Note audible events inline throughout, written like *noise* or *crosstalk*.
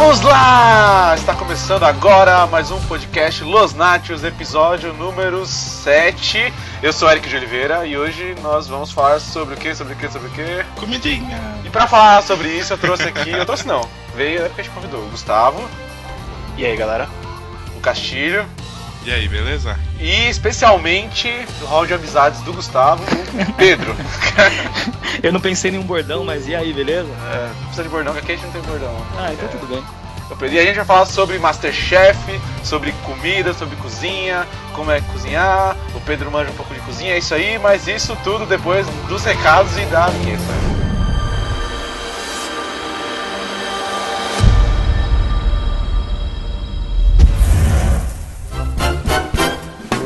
Vamos lá! Está começando agora mais um podcast Los Nachos, episódio número 7. Eu sou Eric de Oliveira e hoje nós vamos falar sobre o que, sobre o que, sobre o que? Comidinha. E para falar sobre isso eu trouxe aqui, eu trouxe não, veio a gente convidou o Gustavo. E aí galera? O Castilho. E aí, beleza? E especialmente do hall de amizades do Gustavo, o Pedro. *laughs* Eu não pensei em nenhum bordão, mas e aí, beleza? É, não precisa de bordão, que aqui a gente não tem bordão. Ah, então É. tudo bem. E a gente vai falar sobre Masterchef, sobre comida, sobre cozinha, como é cozinhar. O Pedro manja um pouco de cozinha, é isso aí, mas isso tudo depois dos recados e da vinheta.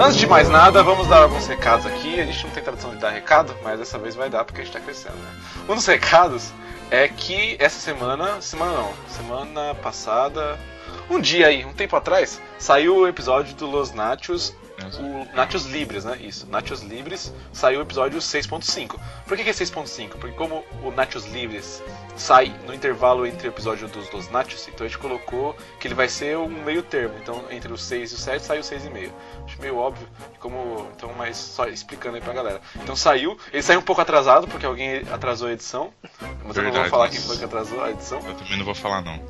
Antes de mais nada, vamos dar alguns recados aqui. A gente não tem tradição de dar recado, mas dessa vez vai dar porque a gente tá crescendo, né? Um dos recados é que essa semana, semana não, semana passada, um dia aí, um tempo atrás, saiu o episódio do Los Nachos, o Nachos Libres, né? Isso, Nachos Libres, saiu o episódio 6.5. Por que, que é 6.5? Porque como o Nachos Libres sai no intervalo entre o episódio dos Los Nachos, então a gente colocou que ele vai ser um meio termo. Então entre o 6 e o 7 sai o 6,5. Acho meio óbvio, como. Então, mas só explicando aí pra galera. Então saiu, ele saiu um pouco atrasado, porque alguém atrasou a edição. Mas eu não vou Verdade, falar quem foi que atrasou a edição. Eu também não vou falar, não.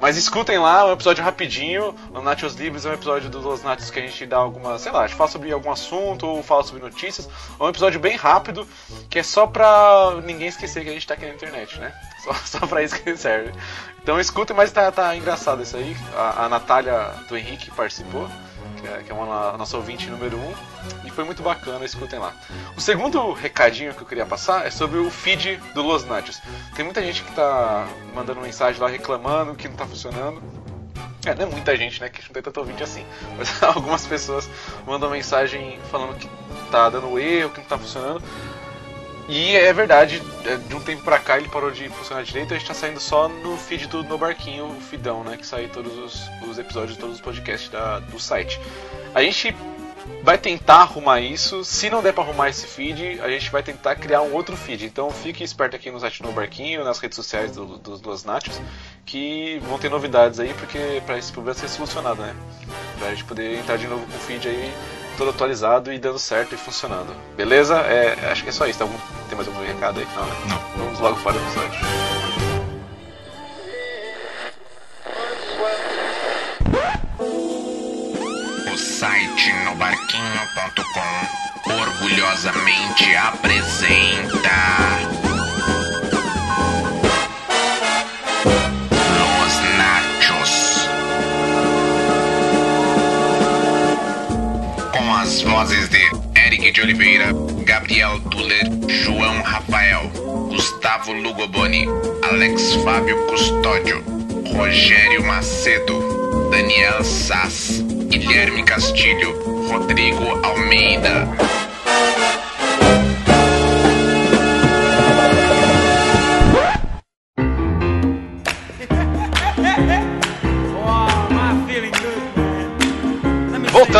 Mas escutem lá, é um episódio rapidinho. O Nachos Livres é um episódio dos Los Nachos que a gente dá alguma, sei lá, a gente fala sobre algum assunto ou fala sobre notícias. É um episódio bem rápido, que é só pra ninguém esquecer que a gente tá aqui na internet, né? *laughs* Só, só pra isso que ele serve. Então escutem, mas tá, tá engraçado isso aí. A, a Natália do Henrique participou, que é, que é uma, nossa ouvinte número 1. Um, e foi muito bacana, escutem lá. O segundo recadinho que eu queria passar é sobre o feed do Los Nachos. Tem muita gente que tá mandando mensagem lá reclamando que não tá funcionando. É, não é muita gente, né? Que não tem tanto ouvinte assim. *laughs* Mas algumas pessoas mandam mensagem falando que tá dando erro, que não tá funcionando. E é verdade, é, de um tempo pra cá ele parou de funcionar direito, a gente tá saindo só no feed do No Barquinho, o feedão, né? Que sai todos os, os episódios, todos os podcasts da- do site. A gente vai tentar arrumar isso. Se não der pra arrumar esse feed, a gente vai tentar criar um outro feed. Então fique esperto aqui no site do Barquinho, nas redes sociais do- dos Los Nachos, que vão ter novidades aí, porque pra esse problema ser solucionado, né? Pra gente poder entrar de novo com o feed aí todo atualizado e dando certo e funcionando. Beleza? É, acho que é só isso. Tem, algum- tem mais algum recado aí? Não, né? Não. Vamos logo para o episódio. O site nobarquinho.com orgulhosamente apresenta vozes de Eric de Oliveira, Gabriel Tuller, João Rafael, Gustavo Lugoboni, Alex Fábio Custódio, Rogério Macedo, Daniel Sass, Guilherme Castilho, Rodrigo Almeida.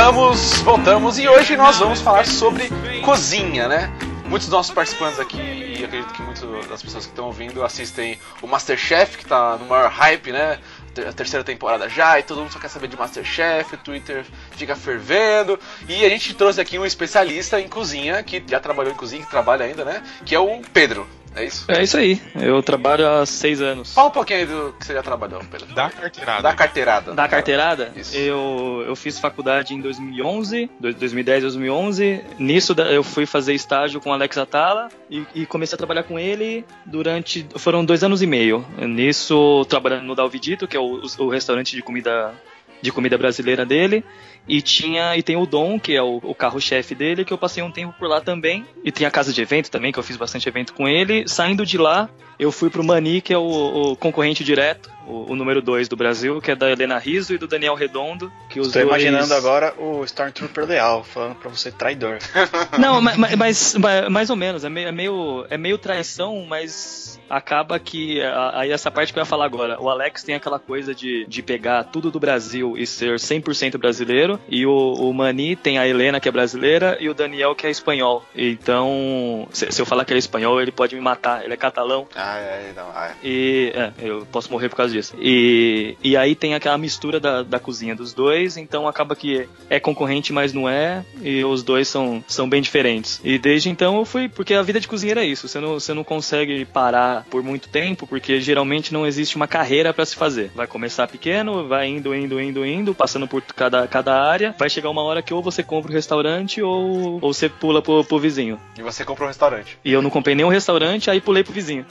Voltamos, voltamos e hoje nós vamos falar sobre cozinha, né? Muitos dos nossos participantes aqui, e acredito que muitas das pessoas que estão ouvindo assistem o Masterchef, que tá no maior hype, né? A terceira temporada já, e todo mundo só quer saber de Masterchef, o Twitter fica fervendo. E a gente trouxe aqui um especialista em cozinha, que já trabalhou em cozinha, que trabalha ainda, né? Que é o Pedro. É isso? É isso aí. Eu trabalho há seis anos. Fala um pouquinho aí do que você já trabalhou, Pedro. Dá a carteirada. Da carteirada. Da carteirada, Isso. eu, eu fiz faculdade em 2011, dois- 2010, 2011. Nisso da- eu fui fazer estágio com o Alex Atala e, e comecei a trabalhar com ele durante. Foram dois anos e meio. Nisso, trabalhando no Dalvidito, que é o, o restaurante de comida, de comida brasileira dele. E tinha e tem o Dom, que é o, o carro-chefe dele, que eu passei um tempo por lá também. E tem a casa de evento também, que eu fiz bastante evento com ele. Saindo de lá, eu fui pro Mani, que é o, o concorrente direto, o, o número 2 do Brasil, que é da Helena Riso e do Daniel Redondo. Que os Estou dois... imaginando agora o Stormtrooper leal, falando pra você traidor. *laughs* Não, mas, mas, mas- mais ou menos. É meio, é meio, é meio traição, mas acaba que. Aí essa parte que eu ia falar agora. O Alex tem aquela coisa de, de pegar tudo do Brasil e ser 100% brasileiro. brasileiro, e o, o Mani tem a Helena, que é brasileira, e o Daniel, que é espanhol. Então, se, se eu falar que ele é espanhol, ele pode me matar. Ele é catalão. Ah, é, não, ah, é. E é, eu posso morrer por causa disso. E, e aí tem aquela mistura da, da cozinha dos dois, então acaba que é concorrente, mas não é, e os dois são, são bem diferentes. E desde então eu fui, porque a vida de cozinheiro é isso, você não, você não consegue parar por muito tempo, porque geralmente não existe uma carreira para se fazer. Vai começar pequeno, vai indo, indo, indo, indo, passando por cada, cada área, vai chegar uma hora que ou você compra um restaurante ou, ou você pula pro, pro vizinho. E você comprou um restaurante. E eu não comprei nenhum restaurante, aí pulei pro vizinho.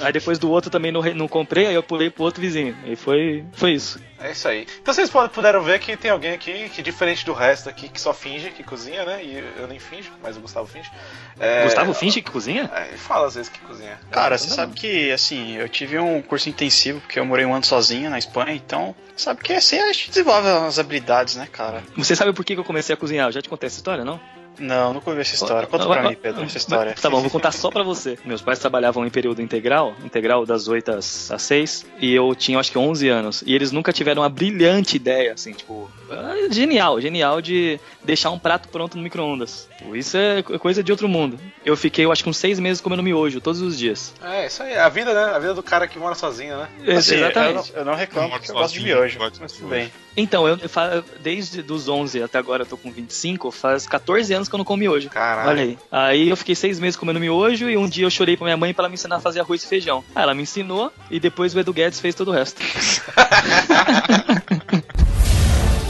Aí depois do outro também não, não comprei, aí eu pulei pro outro vizinho. E foi, foi isso. É isso aí. Então vocês puderam ver que tem alguém aqui que, diferente do resto aqui, que só finge que cozinha, né? E eu nem finjo, mas o Gustavo finge. É, Gustavo finge que cozinha? É, ele fala às vezes que cozinha. Cara, você sabe que, assim, eu tive um curso intensivo, porque eu morei um ano sozinho na Espanha, então, sabe que assim a gente desenvolve as habilidades, né, cara? Você sabe por que que eu comecei a cozinhar? Eu já te contei essa história, não? Não, nunca ouvi essa história. Conta Vai- pra vai- mim, Pedro, essa história. Tá bom, vou contar só pra você. Meus pais trabalhavam em período integral, integral das 8 às, às 6, e eu tinha acho que 11 anos. E eles nunca tiveram uma brilhante ideia, assim, tipo, ah, genial, genial de deixar um prato pronto no micro-ondas. Pô, Isso é co- coisa de outro mundo. Eu fiquei, eu acho que uns seis meses comendo miojo todos os dias. É, isso aí. A vida, né? A vida do cara que mora sozinho, né? Assim, eu, Exatamente. não, eu não reclamo Eu eu gosto de miojo. Mas tudo bem. Então, eu, eu desde dos 11 até agora eu tô com 25, faz 14 anos que eu não como miojo. Caralho. Olha aí. Aí eu fiquei seis meses comendo miojo e um dia eu chorei pra minha mãe pra ela me ensinar a fazer arroz e feijão. Aí ela me ensinou e depois o Edu Guedes fez todo o resto. *laughs*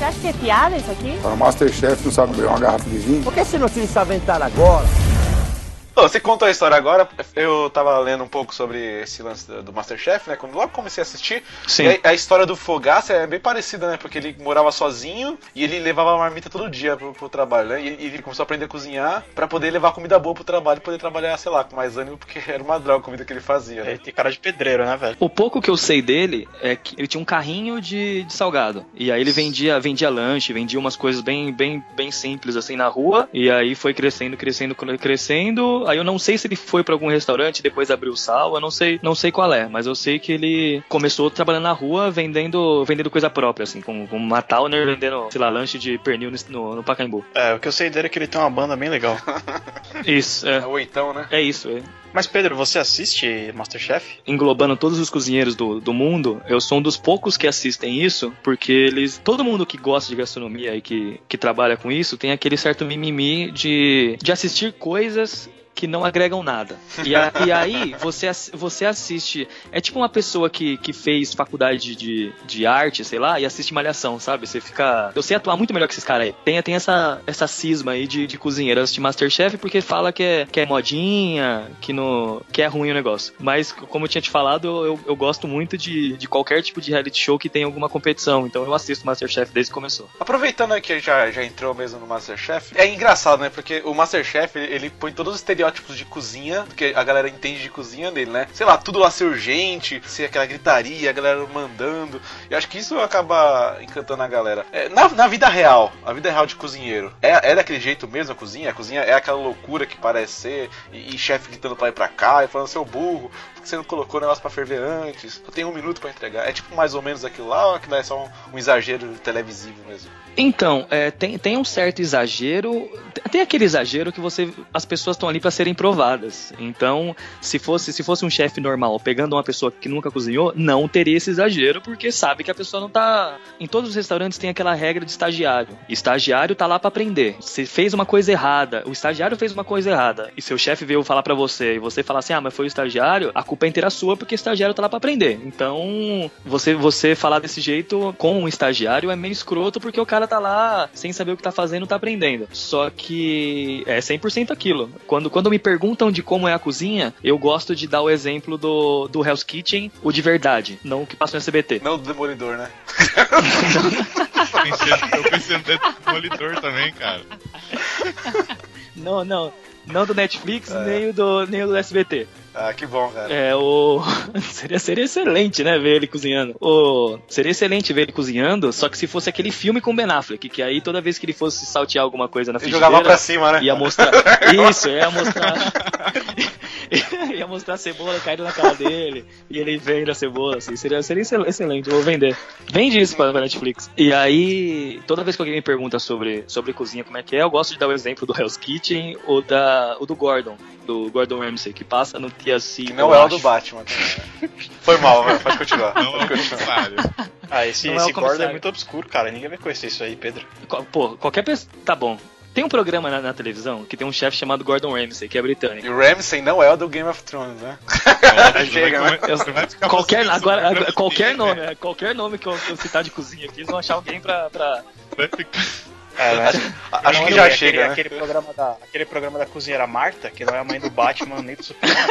Você acha que é piada isso aqui? Para o Masterchef não sabe abrir uma garrafa de vinho. Por que você não esse aventar agora? Você contou a história agora, eu tava lendo um pouco sobre esse lance do, do Masterchef, né? Quando logo comecei a assistir. Sim. E a, a história do Fogaça é bem parecida, né? Porque ele morava sozinho e ele levava a marmita todo dia pro, pro trabalho, né? E, e ele começou a aprender a cozinhar pra poder levar comida boa pro trabalho e poder trabalhar, sei lá, com mais ânimo, porque *laughs* era uma droga a comida que ele fazia, né? Ele tem cara de pedreiro, né, velho? O pouco que eu sei dele é que ele tinha um carrinho de, de salgado. E aí ele vendia, vendia lanche, vendia umas coisas bem, bem, bem simples assim na rua. E aí foi crescendo, crescendo, crescendo. Aí eu não sei se ele foi pra algum restaurante e depois abriu sal, eu não sei, não sei qual é, mas eu sei que ele começou trabalhando na rua vendendo, vendendo coisa própria, assim, como, como uma Towner vendendo, sei lá, lanche de pernil no, no, Pacaembu. É, o que eu sei dele é que ele tem uma banda bem legal. *laughs* Isso, É é. o oitão, né? É isso, é. Mas, Pedro, você assiste Masterchef? englobando todos os cozinheiros do, do mundo, eu sou um dos poucos que assistem isso, porque eles. Todo mundo que gosta de gastronomia e que, que trabalha com isso tem aquele certo mimimi de, de assistir coisas que não agregam nada. E, a- e aí você, você assiste. É tipo uma pessoa que, que fez faculdade de, de arte, sei lá, e assiste malhação, sabe? Você fica. Eu sei atuar muito melhor que esses caras aí. Tem, tem essa, essa cisma aí de, de cozinheiro assistir Masterchef porque fala que é, que é modinha, que, no, que é ruim o negócio. Mas, como eu tinha te falado, eu, eu, gosto muito de, de qualquer tipo de reality show que tenha alguma competição. Então eu assisto Masterchef desde que começou. Aproveitando que já, já entrou mesmo no Masterchef, é engraçado, né? Porque o Masterchef, ele, ele põe todos os estereótipos de cozinha, do que a galera entende de cozinha dele, né? Sei lá, tudo lá ser urgente, ser aquela gritaria, a galera mandando. E acho que isso acaba encantando a galera. É, na, na vida real, a vida real de cozinheiro, é, é daquele jeito mesmo a cozinha? A cozinha é aquela loucura que parece ser, e, e chefe gritando pra ir pra cá, e falando, seu burro, por que você não colocou o negócio pra ferver antes? Só tem um minuto pra entregar. É tipo mais ou menos aquilo lá, ou aquilo é só um, um exagero televisivo mesmo? Então, é, tem, tem um certo exagero. Tem aquele exagero que você. As pessoas estão ali para serem provadas. Então, se fosse, se fosse um chefe normal pegando uma pessoa que nunca cozinhou, não teria esse exagero, porque sabe que a pessoa não tá. Em todos os restaurantes tem aquela regra de estagiário. Estagiário tá lá para aprender. Se fez uma coisa errada, o estagiário fez uma coisa errada, e seu chefe veio falar para você, e você falar assim: ah, mas foi o estagiário, a culpa é inteira sua, porque o estagiário tá lá para aprender. Então, você, você falar desse jeito com um estagiário é meio escroto, porque o cara tá lá sem saber o que tá fazendo, tá aprendendo. Só que é 100% aquilo. Quando, quando me perguntam de como é a cozinha, eu gosto de dar o exemplo do, do Hell's Kitchen, o de verdade, não o que passa no SBT. Não do Demolidor, né? Eu pensei no Demolidor também, cara. Não, não. Não do Netflix, É. nem, o do, nem o do SBT. Ah, que bom, cara. É, o. *laughs* seria, seria excelente, né, ver ele cozinhando. O... Seria excelente ver ele cozinhando, só que se fosse aquele filme com Ben Affleck, que aí toda vez que ele fosse saltear alguma coisa na Ele frigideira, jogava pra cima, né? ia mostrar. *laughs* Isso, ia mostrar. *laughs* ia mostrar a cebola caindo na cara dele e ele vende a cebola, assim. Seria, seria excel- excelente, eu vou vender. Vende isso pra, pra Netflix. E aí, toda vez que alguém me pergunta sobre, sobre cozinha, como é que é, eu gosto de dar o exemplo do Hell's Kitchen ou, da, ou do Gordon, do Gordon Ramsay, que passa no TLC. Que não eu é o do Batman. *laughs* né? Foi mal, velho. Pode continuar. Não é Pode o continuar. *laughs* Ah, esse, Não é esse Gordon é muito obscuro, cara. Ninguém vai conhecer isso aí, Pedro. Pô, qualquer pessoa. Tá bom. Tem um programa na, na televisão que tem um chefe chamado Gordon Ramsay, que é britânico. E o Ramsay não é o do Game of Thrones, né? *laughs* Chega, né? Ficar Qualquer, agora, agora- qualquer nome, né? é, qualquer nome que eu, que eu citar de cozinha aqui, eles vão achar alguém pra. pra... Vai ficar- É, né? Acho Não, que já é chega, aquele, né? aquele, programa da, aquele programa da cozinheira Marta, que não é a mãe do Batman nem do Superman. *laughs*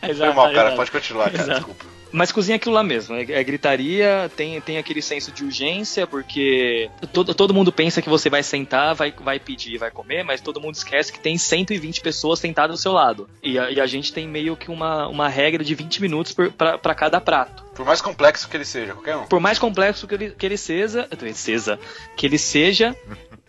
Foi mal, cara. Pode continuar, cara. Exato. Desculpa. Mas cozinha é aquilo lá mesmo, é, é gritaria, tem, tem aquele senso de urgência, porque todo, todo mundo pensa que você vai sentar, vai, vai pedir, vai comer, mas todo mundo esquece que tem 120 pessoas sentadas do seu lado. E a, e a gente tem meio que uma, uma regra de 20 minutos pra cada prato. Por mais complexo que ele seja, qualquer um. Por mais complexo que ele, que ele seja, seja, que ele seja,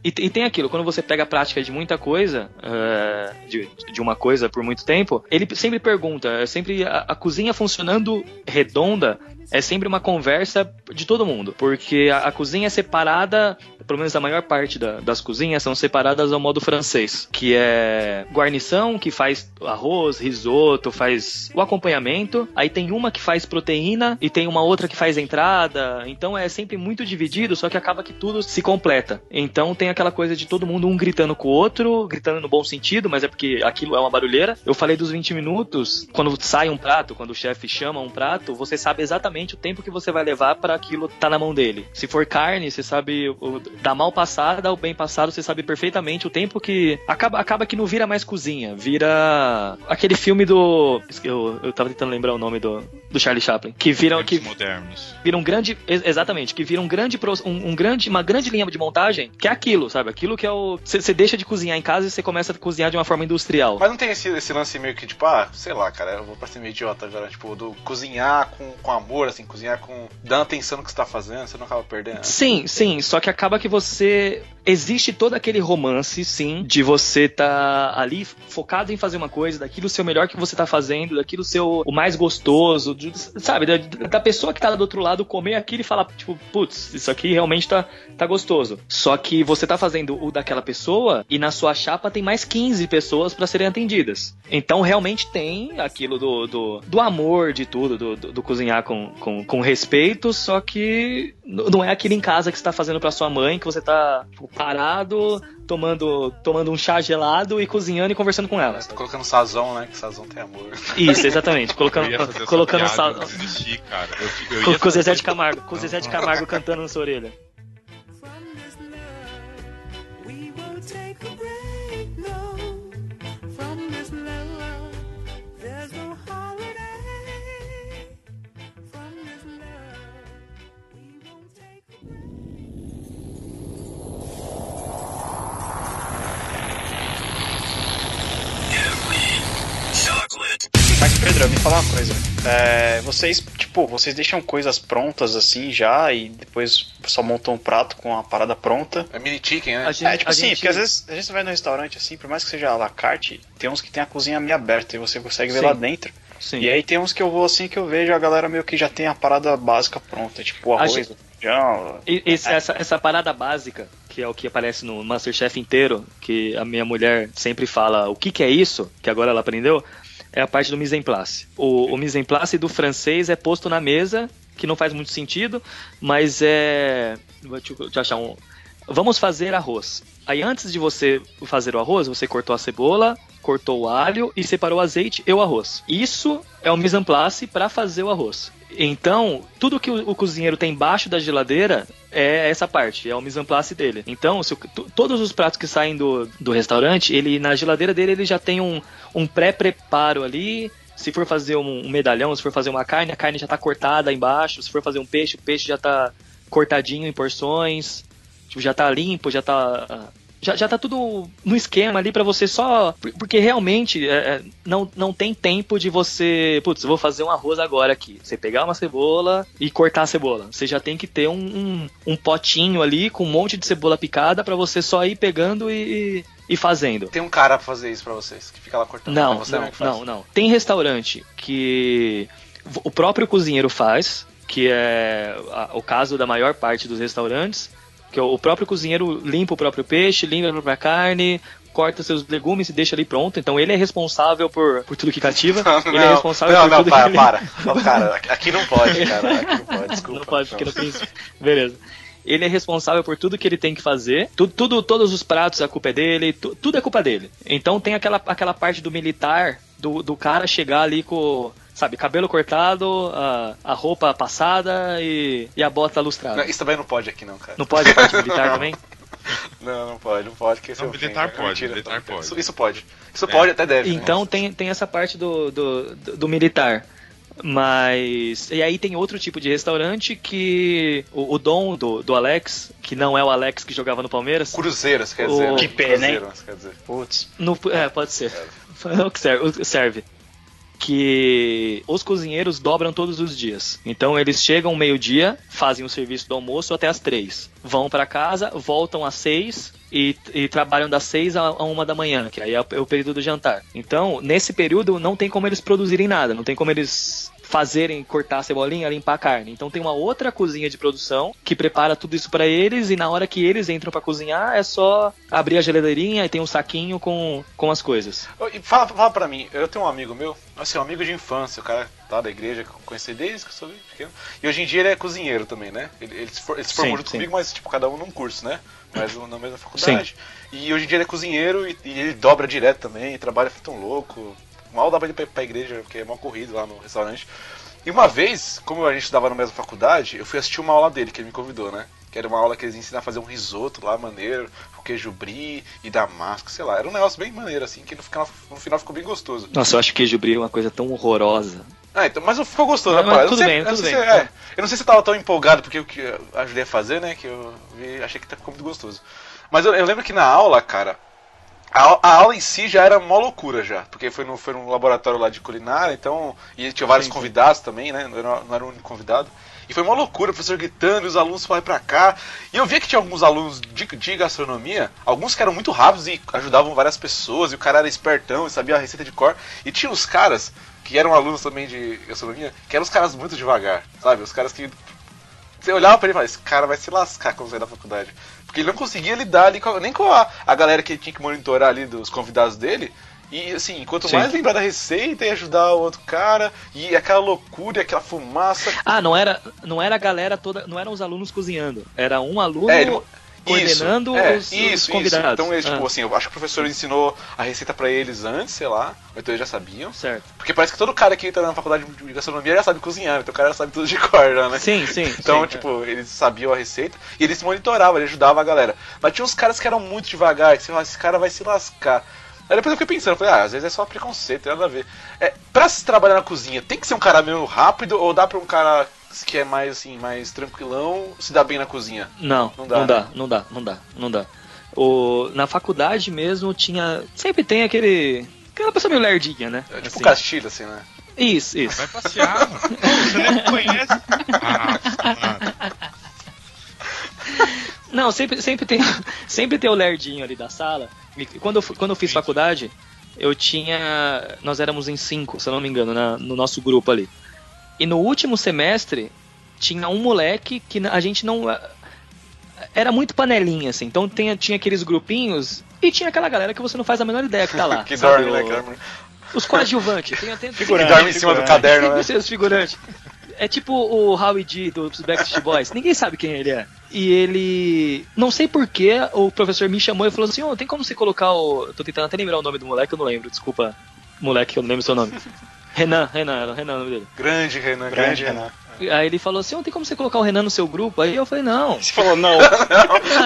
e, e tem aquilo, quando você pega a prática de muita coisa, eh, de, de uma coisa por muito tempo, ele sempre pergunta, é sempre a, a cozinha funcionando redonda é sempre uma conversa de todo mundo, porque a, a cozinha é separada, pelo menos a maior parte da- das cozinhas são separadas ao modo francês, que é guarnição, que faz arroz, risoto, faz o acompanhamento, aí tem uma que faz proteína e tem uma outra que faz entrada, então é sempre muito dividido, só que acaba que tudo se completa. Então tem aquela coisa de todo mundo um gritando com o outro, gritando no bom sentido, mas é porque aquilo é uma barulheira. Eu falei dos 20 minutos, quando sai um prato, quando o chefe chama um prato, você sabe exatamente o tempo que você vai levar para aquilo tá na mão dele. Se for carne, você sabe o, da mal passada ao bem passado, você sabe perfeitamente o tempo que acaba acaba que não vira mais cozinha, vira aquele filme do eu, eu tava tentando lembrar o nome do, do Charlie Chaplin, que vira que modernos. vira um grande ex- exatamente que vira um grande um, um grande uma grande linha de montagem que é aquilo sabe aquilo que é o você deixa de cozinhar em casa e você começa a cozinhar de uma forma industrial Mas não tem esse, esse lance meio que, tipo, ah, sei lá, cara, eu vou parecer meio idiota agora, tipo, do cozinhar com, com amor, assim, cozinhar com. dando atenção no que você tá fazendo, você não acaba perdendo. Sim, sim, só que acaba que você. Existe todo aquele romance, sim, de você tá ali focado em fazer uma coisa, daquilo seu melhor que você tá fazendo, daquilo seu o mais gostoso, de- sabe? Da, da pessoa que tá do outro lado comer aquilo e falar, tipo, putz, isso aqui realmente tá, tá gostoso. Só que você tá fazendo o daquela pessoa e na sua chapa tem mais 15 pessoas pra serem atendidas. Então realmente tem aquilo do, do, do amor de tudo, do, do, do cozinhar com, com, com respeito, só que não é aquilo em casa que você tá fazendo pra sua mãe, que você tá tipo, parado, tomando, tomando um chá gelado e cozinhando e conversando com ela. Você tá colocando sazão, né? Que sazão tem amor. Isso, exatamente. Colocando, *laughs* Eu ia fazer essa colocando piada, sal. eu desisti, cara. Eu, eu Com, ia com o Zezé de Camargo, com o Zezé de Camargo cantando na sua orelha. Mas Pedro, me fala uma coisa. É, vocês, tipo, vocês deixam coisas prontas assim já e depois só montam um prato com a parada pronta. É mini chicken, né? A gente- É, tipo a assim, gente- porque às vezes, vezes você vai no restaurante assim, por mais que seja à la carte, tem uns que tem a cozinha meio aberta e você consegue ver Sim. lá dentro. Sim. E aí tem uns que eu vou assim que eu vejo a galera meio que já tem a parada básica pronta, tipo o A arroz, gente- o feijão. E- esse- essa, essa parada básica, que é o que aparece no Masterchef inteiro, que a minha mulher sempre fala o que, que é isso, que agora ela aprendeu, é a parte do mise en place. O, o mise en place do francês é posto na mesa, que não faz muito sentido, mas é. Deixa eu, achar um. Vamos fazer arroz. Aí antes de você fazer o arroz, você cortou a cebola, cortou o alho e separou o azeite e o arroz. Isso é o mise en place para fazer o arroz. Então, tudo que o, o cozinheiro tem embaixo da geladeira é essa parte, é o mise en place dele. Então, se todos os pratos que saem do, do restaurante, ele na geladeira dele ele já tem um, um pré-preparo ali. Se for fazer um, um medalhão, se for fazer uma carne, a carne já tá cortada embaixo. Se for fazer um peixe, o peixe já tá cortadinho em porções. Tipo, já tá limpo, já tá ah, Já, já tá tudo no esquema ali pra você só. por- Porque realmente é, é, não, não tem tempo de você. Putz, eu vou fazer um arroz agora aqui. Você pegar uma cebola e cortar a cebola. Você já tem que ter um, um, um potinho ali com um monte de cebola picada pra você só ir pegando e, e fazendo. Tem um cara pra fazer isso pra vocês, que fica lá cortando. Não, você não, não, não. Tem restaurante que o próprio cozinheiro faz, que é o caso da maior parte dos restaurantes, que o próprio cozinheiro limpa o próprio peixe, limpa a própria carne, corta seus legumes e deixa ali pronto. Então ele é responsável por, por tudo que cativa. *laughs* ele é responsável não, por não, tudo para, que para. Não, *laughs* cara, aqui não pode, cara. Aqui não pode, desculpa. não pode, Pequeno Príncipe. Beleza. Ele é responsável por tudo que ele tem que fazer. Tudo, tudo todos os pratos, a culpa é dele. tu- tudo é culpa dele. Então tem aquela, aquela parte do militar, do, do cara chegar ali com, sabe, cabelo cortado, a, a roupa passada e, e a bota lustrada. Não, isso também não pode aqui, não, cara. Não pode a parte militar *laughs* também? Não, não pode, não pode. Que Não, ofende, militar é pode, mentira. militar pode. Isso, isso pode. Isso pode, até deve. né? Então tem, tem essa parte do, do, do- do militar. Mas. E aí tem outro tipo de restaurante que. O, o dom do, do Alex, que não é o Alex que jogava no Palmeiras. Cruzeiro, você quer O- dizer. né? Que pena, hein? Cruzeiro, você quer dizer. Putz. No- é, pode ser. É o que serve, o que serve. Que os cozinheiros dobram todos os dias. Então eles chegam meio-dia, fazem o serviço do almoço até as três. Vão pra casa, voltam às seis e, e trabalham das seis a, uma da manhã, que aí é é o período do jantar. Então, nesse período, não tem como eles produzirem nada, não tem como eles fazerem cortar a cebolinha, limpar a carne. Então tem uma outra cozinha de produção que prepara tudo isso pra eles e na hora que eles entram pra cozinhar é só abrir a geladeirinha e tem um saquinho com, com as coisas. E Fala, fala pra mim, eu tenho um amigo meu, assim, um amigo de infância, o cara tá da igreja, que eu conheci desde que eu sou bem pequeno. E hoje em dia ele é cozinheiro também, né? Ele, ele se, for, ele se formou Sim, junto sim. comigo, mas tipo, cada um num curso, né? Mas na mesma faculdade. E hoje em dia ele é cozinheiro e, e ele dobra direto também, trabalha feito um louco. Mal dá pra ir pra, igreja, porque é mal corrido lá no restaurante. E uma vez, como a gente estava na mesma faculdade, eu fui assistir uma aula dele, que ele me convidou, né? Que era uma aula que eles ensinam a fazer um risoto lá, maneiro, com queijo brie e damasco, sei lá. Era um negócio bem maneiro, assim, que no final, no final ficou bem gostoso. Nossa, eu acho que queijo brie é uma coisa tão horrorosa. Ah, então, mas ficou gostoso, Mas- né, mas Eu tudo sei- bem, eu não tudo sei bem. é, eu não sei se você tava tão empolgado porque eu que eu ajudei a fazer, né? Que eu vi, achei que ficou muito gostoso. Mas eu, eu lembro que na aula, cara, a, a aula em si já era mó loucura já. Porque foi, no, foi num laboratório lá de culinária, então. E tinha vários convidados também, né? Não era, não era o único convidado. E foi uma loucura, o professor gritando, e os alunos foram pra cá. E eu via que tinha alguns alunos de, de gastronomia, alguns que eram muito rápidos e ajudavam várias pessoas, e o cara era espertão e sabia a receita de cor. E tinha os caras, que eram alunos também de gastronomia, que eram os caras muito devagar, sabe? Os caras que. Você olhava pra ele e falava, esse cara vai se lascar quando sair da faculdade. Porque ele não conseguia lidar ali com nem com a, a galera que tinha que monitorar ali dos convidados dele. E assim, quanto Sim. mais lembrar da receita e ajudar o outro cara, e aquela loucura, aquela fumaça. Ah, não era, não era a galera toda, não eram os alunos cozinhando. Era um aluno É, ele- coordenando isso, é, os, os isso, convidados. Isso. Então, eles, tipo Ah, assim, eu acho que o professor ensinou a receita pra eles antes, sei lá, então eles já sabiam. certo. Porque parece que todo cara que entra na faculdade de gastronomia já sabe cozinhar, então o cara já sabe tudo de cor, já, né? Sim, sim. Então, sim, tipo, eles sabiam a receita e eles monitoravam, eles ajudavam a galera. Mas tinha uns caras que eram muito devagar, que você fala, esse cara vai se lascar. Aí depois eu fiquei pensando, falei, ah, às vezes é só preconceito, tem nada a ver. É, pra se trabalhar na cozinha, tem que ser um cara meio rápido ou dá pra um cara que é mais assim, mais tranquilão, se dar bem na cozinha? Não, Não não dá, dá, né? não dá, não dá, não dá. O, na faculdade mesmo tinha. Sempre tem aquele. Aquela pessoa meio lerdinha, né? É tipo Assim. Castilho, assim, né? Isso, isso. Vai passear, mano. Você nem me conhece. Ah. Não, sempre, sempre, tem, *laughs* sempre tem o lerdinho ali da sala. E quando eu, quando eu fiz faculdade, eu tinha. Nós éramos em cinco, se eu não me engano, na- no nosso grupo ali. E no último semestre, tinha um moleque que a gente não. Era muito panelinha, assim. Então tinha, tinha aqueles grupinhos e tinha aquela galera que você não faz a menor ideia que tá lá. *laughs* que sabe? dorme, né? O- Que dorme, Os coadjuvantes. Tem, *laughs* tem, que dorme em cima do caderno, né? Os figurantes. É tipo o Howie D dos Backstreet Boys. Ninguém sabe quem ele é. E ele. Não sei porquê, o professor me chamou e falou assim: Ô, tem como você colocar o. Eu tô tentando até lembrar o nome do moleque, eu não lembro, desculpa. Moleque, eu não lembro seu nome. Renan, Renan, era o Renan o nome dele. Grande Renan, Grande, Renan. Aí ele falou assim: Ô, tem como você colocar o Renan no seu grupo? Aí eu falei: Não. Você falou, *laughs* não.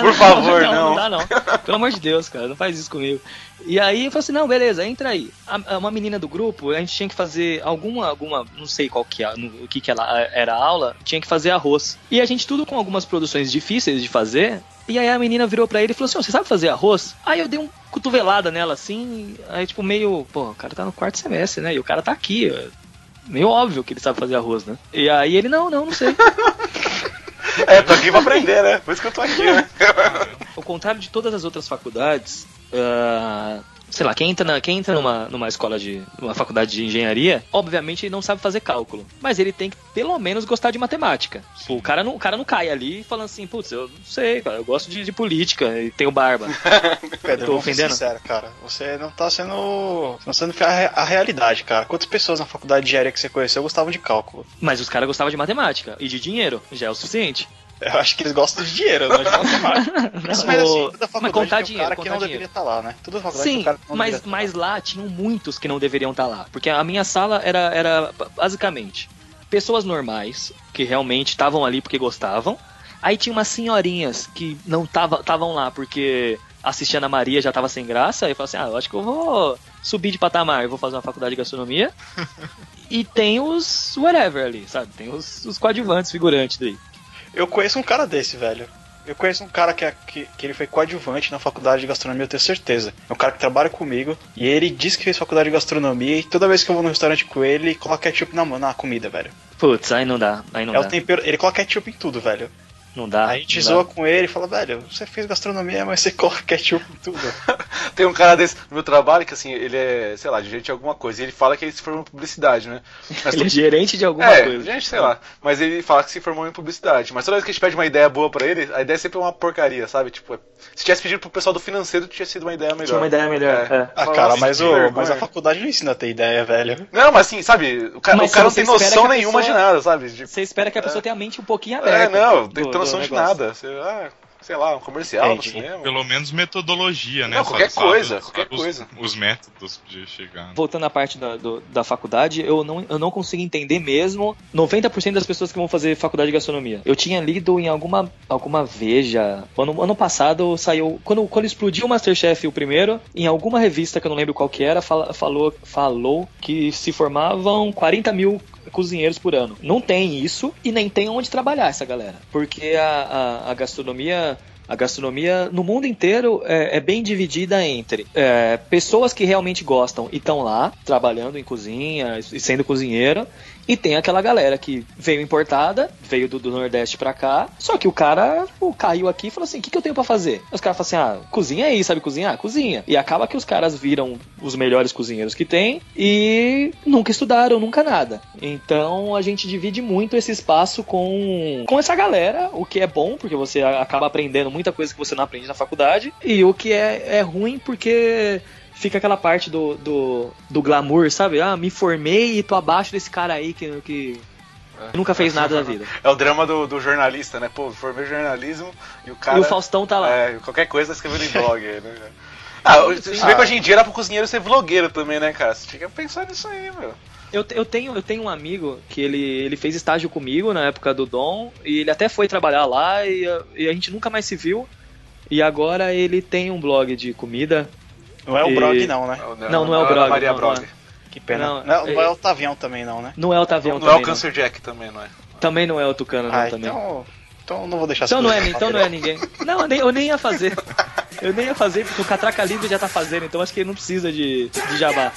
Por favor, não. não. Não dá não. Pelo amor de Deus, cara, não faz isso comigo. E aí eu falei assim, não, beleza, entra aí. A- a- uma menina do grupo, a gente tinha que fazer alguma, alguma, não sei qual que é, no- o que que ela era a aula, tinha que fazer arroz. E a gente tudo com algumas produções difíceis de fazer, E aí a menina virou pra ele e falou assim: "Ô, Você sabe fazer arroz? Aí eu dei um cotovelada nela assim, aí tipo meio, pô, o cara tá no quarto semestre, né? E o cara tá aqui, ó. meio óbvio que ele sabe fazer arroz, né? E aí ele: Não, não, não sei. *laughs* É, tô aqui pra aprender, né? Por isso que eu tô aqui, né? Ao contrário de todas as outras faculdades, ah, sei lá, quem entra, na- quem entra numa, numa escola de. numa faculdade de engenharia, obviamente ele não sabe fazer cálculo. Mas ele tem que pelo menos gostar de matemática. O cara não, o cara não cai ali falando assim, putz, eu não sei, cara, eu gosto de, de política e tenho barba. *laughs* Pedro, Tô ofendendo? sincero, cara. Você não tá sendo. Não sendo a, a realidade, cara. Quantas pessoas na faculdade de engenharia que você conheceu gostavam de cálculo? Mas os caras gostavam de matemática e de dinheiro, já é o suficiente. Eu acho que eles gostam de dinheiro, não de matemática. *laughs* Mas assim, toda mas faculdade contar tem um dinheiro, cara que contar não dinheiro. deveria estar lá, né? Toda faculdade tem Sim, cara que mas, tá mas lá tinham muitos que não deveriam estar lá. Porque a minha sala era, era basicamente pessoas normais, que realmente estavam ali porque gostavam. Aí tinha umas senhorinhas que não estavam lá porque assistindo a Maria já tava sem graça. Aí eu falei assim: ah, eu acho que eu vou subir de patamar, eu vou fazer uma faculdade de gastronomia. *laughs* e tem os whatever ali, sabe? Tem os, os coadjuvantes, figurantes daí. Eu conheço um cara desse, velho. Eu conheço um cara que, é- que, que ele foi coadjuvante na faculdade de gastronomia, eu tenho certeza. É um cara que trabalha comigo e ele diz que fez faculdade de gastronomia e toda vez que eu vou no restaurante com ele, ele coloca ketchup na, na comida, velho. Putz, aí não dá, aí não é dá. tempero, ele coloca ketchup em tudo, velho. Não dá. A gente não zoa dá. com ele e fala, velho, você fez gastronomia, mas você *laughs* coloca ketchup em tudo. *laughs* Tem um cara desse no meu trabalho que, assim, ele é, sei lá, gerente de alguma coisa. E ele fala que ele se formou em publicidade, né? *laughs* Mas Ele é gerente de alguma é, coisa. gente, sei lá. Mas ele fala que se formou em publicidade. Mas toda vez que a gente pede uma ideia boa pra ele, a ideia é sempre uma porcaria, sabe? Tipo, é- se tivesse pedido pro pessoal do financeiro, tinha sido uma ideia melhor. Tinha uma ideia melhor, é. Ah, Fala cara, mas, o, vergonha. mas a faculdade não ensina a ter ideia, velho. Não, mas assim, sabe? O cara, o cara não tem noção nenhuma pessoa- de nada, sabe? Tipo, Você espera que a pessoa tenha a mente um pouquinho é, aberta. não, do- tem que ter noção de nada. Você, ah, sei lá, um comercial Entendi. no cinema. Pelo menos metodologia, né? Não, qualquer Sabe- coisa, sabe qualquer os, coisa. Os métodos de chegar. Voltando à parte da, do- da faculdade, eu não, eu não consigo entender mesmo 90% das pessoas que vão fazer faculdade de gastronomia. Eu tinha lido em alguma, alguma veja. Ano, ano passado saiu. Quando, quando explodiu o Masterchef o primeiro, em alguma revista que eu não lembro qual que era, fala- falou, falou que se formavam 40 mil cozinheiros por ano. Não tem isso e nem tem onde trabalhar essa galera. Porque a, a, a gastronomia. A gastronomia no mundo inteiro é, é bem dividida entre é, pessoas que realmente gostam e estão lá trabalhando em cozinha e sendo cozinheiro, e tem aquela galera que veio importada, veio do, do Nordeste pra cá, só que o cara pô, caiu aqui e falou assim: o que, que eu tenho pra fazer? Os caras falam assim: ah, cozinha aí, sabe cozinhar? Cozinha. E acaba que os caras viram os melhores cozinheiros que tem e nunca estudaram, nunca nada. Então a gente divide muito esse espaço com, com essa galera, o que é bom, porque você acaba aprendendo muita coisa que você não aprende na faculdade, e o que é, é ruim porque fica aquela parte do, do, do glamour, sabe? Ah, me formei e tô abaixo desse cara aí que, que nunca fez nada da vida. É o drama do, do jornalista, né? Pô, formei jornalismo e o cara. E o Faustão tá lá. É, qualquer coisa escrevendo em *laughs* blog né? Ah, você vê que hoje em dia era pro cozinheiro ser vlogueiro também, né, cara? Você tinha que pensar nisso aí, meu. Eu, eu, tenho, eu tenho um amigo que ele, ele fez estágio comigo na época do Dom, e ele até foi trabalhar lá, e, e a gente nunca mais se viu. E agora ele tem um blog de comida. Não é o E- Brog, não, né? Não, não é o Ana Brog, Maria não, não Brog. é. Que pena. Não, Não, não, é- é o Tavião também, não, né? Não é o Tavião Não é também. o Cancer Jack também, não é? não. Também não é o Tucano, não, Ah, também. então, então não vou deixar Então não, é, então não é ninguém. Não, eu nem, eu nem ia fazer. Eu nem ia fazer porque o Catraca Livre já tá fazendo, então acho que ele não precisa de, de jabá.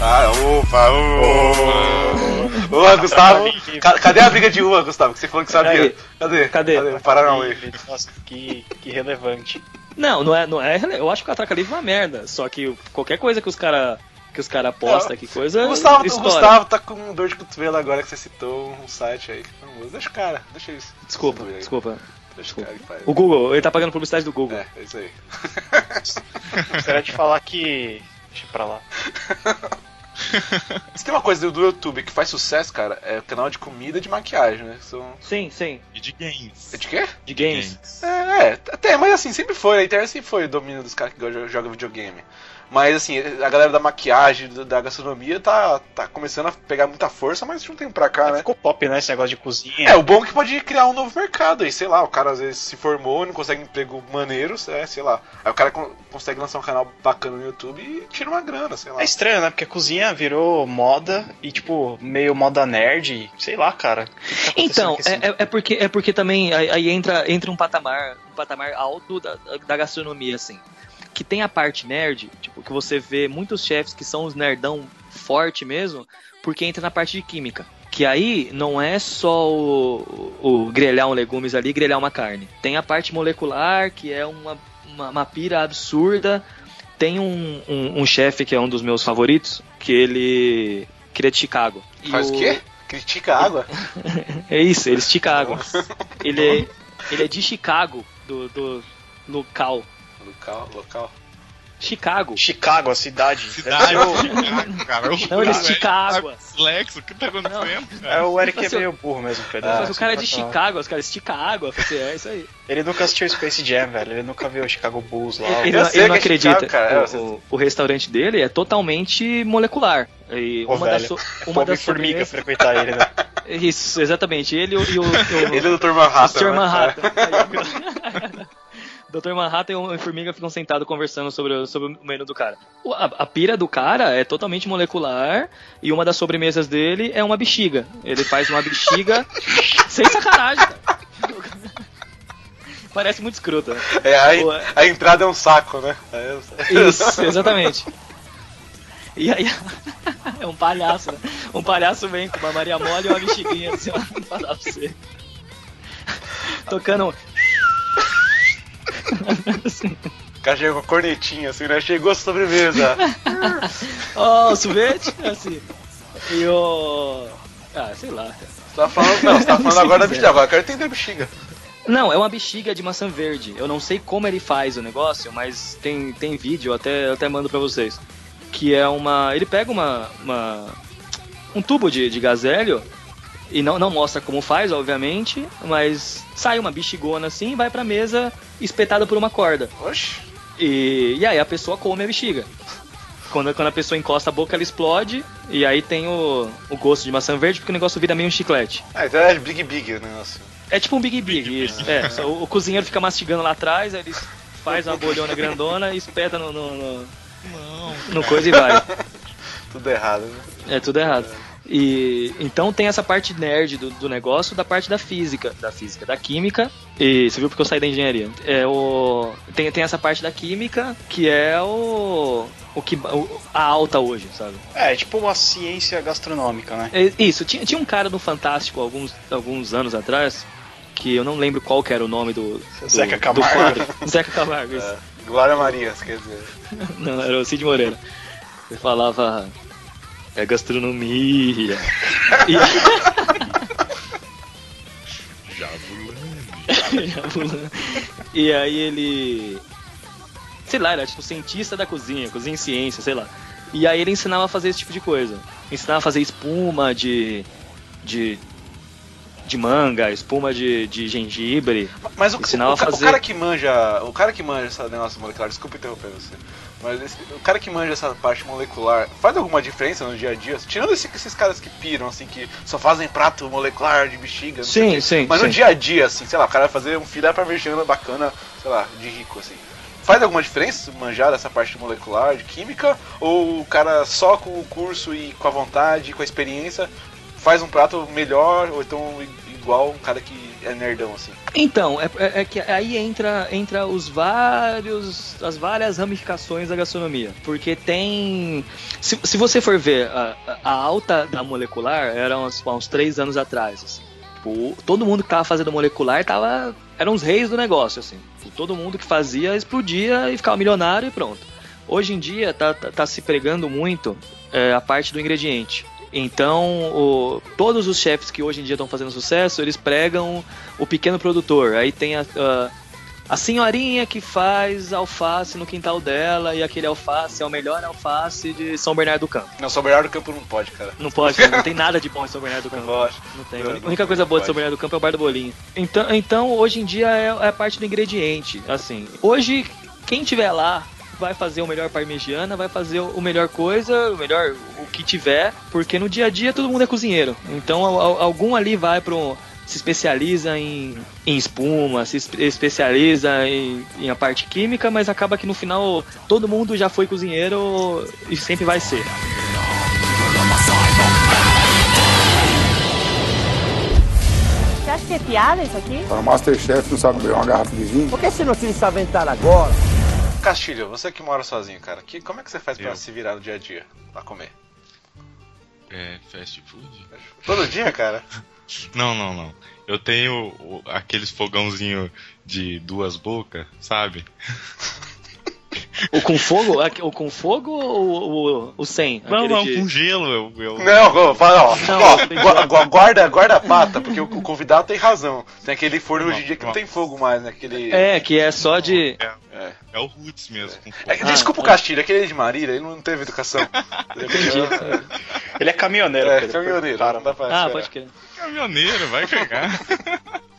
Ah, opa, ô. Ô, Gustavo. ca- cadê a briga de uva, Gustavo? Que você falou que sabia. Aí. Cadê? Cadê? o Paranauê. Nossa, que, que relevante. Não, não é, não é. Eu acho que o Catraca Livre é uma merda. Só que qualquer coisa que os cara que os cara posta, que coisa. O Gustavo, o estoura. Gustavo tá com dor de cotovelo agora que você citou um site aí. Famoso. Deixa o cara, deixa isso. Desculpa, desculpa. Deixa o cara que faz. O Google, ele tá pagando publicidade do Google. É, é isso aí. *laughs* Gostaria de falar que. Deixa pra lá. *laughs* Se tem uma coisa do YouTube que faz sucesso, cara, é o canal de comida e de maquiagem, né? São... Sim, sim. E de games. É de quê? De games. É, é, até, mas assim, sempre foi, a internet sempre foi o domínio dos caras que jogam videogame. Mas assim, a galera da maquiagem, da gastronomia tá, tá começando a pegar muita força, mas de um tempo pra cá, né? Ficou pop, né? Esse negócio de cozinha. É, o bom é que pode criar um novo mercado aí, sei lá, o cara às vezes se formou e não consegue um emprego maneiro, é, sei lá. Aí o cara con- consegue lançar um canal bacana no YouTube e tira uma grana, sei lá. É estranho, né? Porque a cozinha virou moda e, tipo, meio moda nerd. Sei lá, cara. O que que tá Então, é, é- é porque, é porque também aí, entra, entra um patamar patamar alto da, da gastronomia, assim. Que tem a parte nerd, tipo, que você vê muitos chefs que são os nerdão forte mesmo, porque entra na parte de química. Que aí não é só o, o grelhar um legumes ali, grelhar uma carne. Tem a parte molecular, que é uma, uma, uma pira absurda. Tem um, um, um chefe que é um dos meus favoritos, que ele, que é de Chicago. E Faz o quê? Critica a água? É isso, ele estica a água. *laughs* Ele é, ele é de Chicago, do, do local. Local, local. Chicago. Chicago, a cidade. Cidade, É o, Chicago, cara. Não, ele cara estica é água. Lex, o que tá acontecendo, é cara? o Eric é meio burro mesmo, Pedro. Mas o cara é de. Chicago, os caras estica água. É isso aí. Ele nunca assistiu Space Jam, velho. Ele nunca viu o Chicago Bulls lá. Ele, Eu não- ele não que é acredita. Chicago, cara. O, É, o- o restaurante dele é totalmente molecular. E Pô, uma das, velho. so- É uma pobre das formiga sobremesas- frequentar ele, né? *laughs* Isso, exatamente. Ele e o, e o, o, *laughs* Ele é o Dr. Manhattan. o Sr. né? Dr. Manhattan e o Formiga ficam sentados conversando sobre, o- sobre o menu do cara. A, a pira do cara é totalmente molecular e uma das sobremesas dele é uma bexiga. Ele faz uma bexiga *laughs* sem sacanagem, cara. Parece muito escroto. né? É, a, Pô, a entrada é um saco, né? É, Isso, *laughs* exatamente. E aí, *laughs* é um palhaço, né? Um palhaço vem com uma Maria Mole e uma bexiguinha assim, ó, pra dar pra você. Tocando. *laughs* O cara chega com a cornetinha assim, né? Chegou a sobremesa. *laughs* Ó, o sorvete, assim. E o. Ah, sei lá. Você tá falando, não, você tá falando agora da bexiga. Agora eu quero entender a bexiga. Não, é uma bexiga de maçã verde. Eu não sei como ele faz o negócio, mas tem, tem vídeo, eu até, eu até mando pra vocês. Que é uma. Ele pega uma. uma um tubo de, de gazélio e não, não mostra como faz, obviamente, mas sai uma bexigona assim e vai pra mesa espetada por uma corda. Oxi. E, e aí a pessoa come a bexiga. Quando, quando a pessoa encosta a boca, ela explode. E aí tem o, o gosto de maçã verde, porque o negócio vira meio um chiclete. Ah, então é Big Big o negócio. É tipo um Big Big, isso. É, só *laughs* o, o cozinheiro fica mastigando lá atrás, aí ele faz uma bolhona grandona e espeta no, no, no, Não, no coisa e vai. *laughs* Tudo errado, né? É tudo errado. E então tem essa parte nerd do, do negócio, da parte da física, da física, da química. E você viu porque eu saí da engenharia? É o tem, tem essa parte da química que é o o que o- a alta hoje, sabe? É, é tipo uma ciência gastronômica, né? É, Isso, tinha, tinha um cara no Fantástico alguns, alguns anos atrás, que eu não lembro qual que era o nome do, do Zeca do Camargo. quadro. *laughs* Zeca Camargo, isso. É. Glória Maria, quer dizer. *laughs* Não, era o Cid Moreira. Ele falava. É gastronomia. E, Jabulani. e aí ele. Sei lá, era tipo cientista da cozinha, cozinha em ciência, sei lá. E aí ele ensinava a fazer esse tipo de coisa. Ensinava a fazer espuma de. de. de manga, espuma de, de gengibre. Mas o, Ensinava o, a fazer- o cara que manja. O cara que manja esse negócio molecular, desculpa interromper você. Mas esse- o cara que manja essa parte molecular faz alguma diferença no dia a dia? Tirando esse- esses caras que piram, assim, que só fazem prato molecular de bexiga. Sim, sim. Mas sim. no dia a dia, assim, sei lá, o cara vai fazer um filé parmegiana bacana, sei lá, de rico, assim. Faz alguma diferença manjar dessa parte molecular, de química? Ou o cara só com o curso e com a vontade, com a experiência, faz um prato melhor, ou então igual um cara que é nerdão, assim? Então, é, é- é que aí entra, entra os vários, as várias ramificações da gastronomia. Porque tem. Se, se você for ver, a, a alta da molecular era uns, uns três anos atrás. Assim. Tipo, todo mundo que tava fazendo molecular tava. eram os reis do negócio, assim. Tipo, Todo mundo que fazia explodia e ficava milionário e pronto. Hoje em dia tá, tá, tá se pregando muito é, a parte do ingrediente. Então, o- todos os chefes que hoje em dia estão fazendo sucesso, eles pregam o pequeno produtor. Aí tem a, a, a senhorinha que faz alface no quintal dela e aquele alface é o melhor alface de São Bernardo do Campo. Não, São Bernardo do Campo não pode, cara. Não pode, não tem nada de bom em São Bernardo do Não Campo. pode. Não tem. Não, A não única coisa boa de. São Bernardo do Campo é o bar do bolinho. Então, então hoje em dia é, é a parte do ingrediente. Assim, hoje, quem tiver lá vai fazer o melhor parmegiana, vai fazer o melhor coisa, o melhor o que tiver, porque no dia a dia todo mundo é cozinheiro. Então al- al- algum ali vai pro se especializa em, em espuma, se espe- especializa em, em a parte química, mas acaba que no final todo mundo já foi cozinheiro e sempre vai ser. Você acha que que é piada isso aqui? Para o Masterchef não sabe beber uma garrafa de vinho? Por que você não se aventar agora? Castilho, você que mora sozinho, cara, que, como é que você faz pra Eu. se virar no dia a dia? Pra comer? É, fast food? Todo dia, cara? *laughs* Não, não, não. Eu tenho aqueles fogãozinho de duas bocas, sabe? *laughs* O com fogo? O com fogo ou o, o sem? Não, não, de- com gelo. Eu, eu- Não, fala, ó, Não, ó, guarda, guarda a pata, porque o, convidado tem razão. Tem aquele forno hoje em dia que não tem fogo mais, né? Aquele. É, que é só de. É. É o Roots mesmo. Fogo. É, desculpa o Ah, Castilho, aquele de Marília, ele não teve educação. *laughs* Entendi. Ele é caminhoneiro, É, Pedro. caminhoneiro, Cara, não dá pra Ah, esperar. pode crer. Caminhoneiro, vai cagar. *laughs*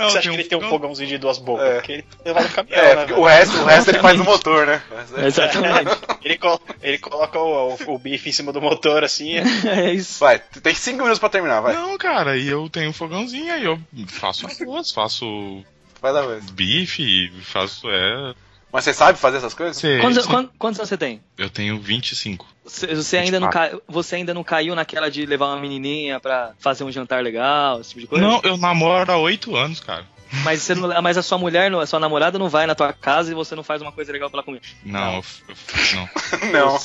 Não, Você acha que ele tem um fogão- fogãozinho de duas bocas? É. Porque ele leva no caminhão, É, né, o resto, o resto ele faz no motor, né? O é- Exatamente. Ele, colo- ele coloca o, o, o bife em cima do motor, assim. *laughs* É isso. Vai, tem cinco minutos pra terminar, vai. Não, cara, e eu tenho um fogãozinho aí eu faço arroz, faço Vai dar vez. bife, faço é. Mas você sabe fazer essas coisas? Sei, Quantos, sei. quantos, quantos anos você tem? Eu tenho 25. Você, você ainda não cai, você ainda não caiu naquela de levar uma menininha pra fazer um jantar legal, esse tipo de coisa? Não, eu namoro há 8 anos, cara. Mas, você não- mas a sua mulher, não- a sua namorada não vai na tua casa e você não faz uma coisa legal pra ela comer. Não, eu f- eu não. *laughs* Não.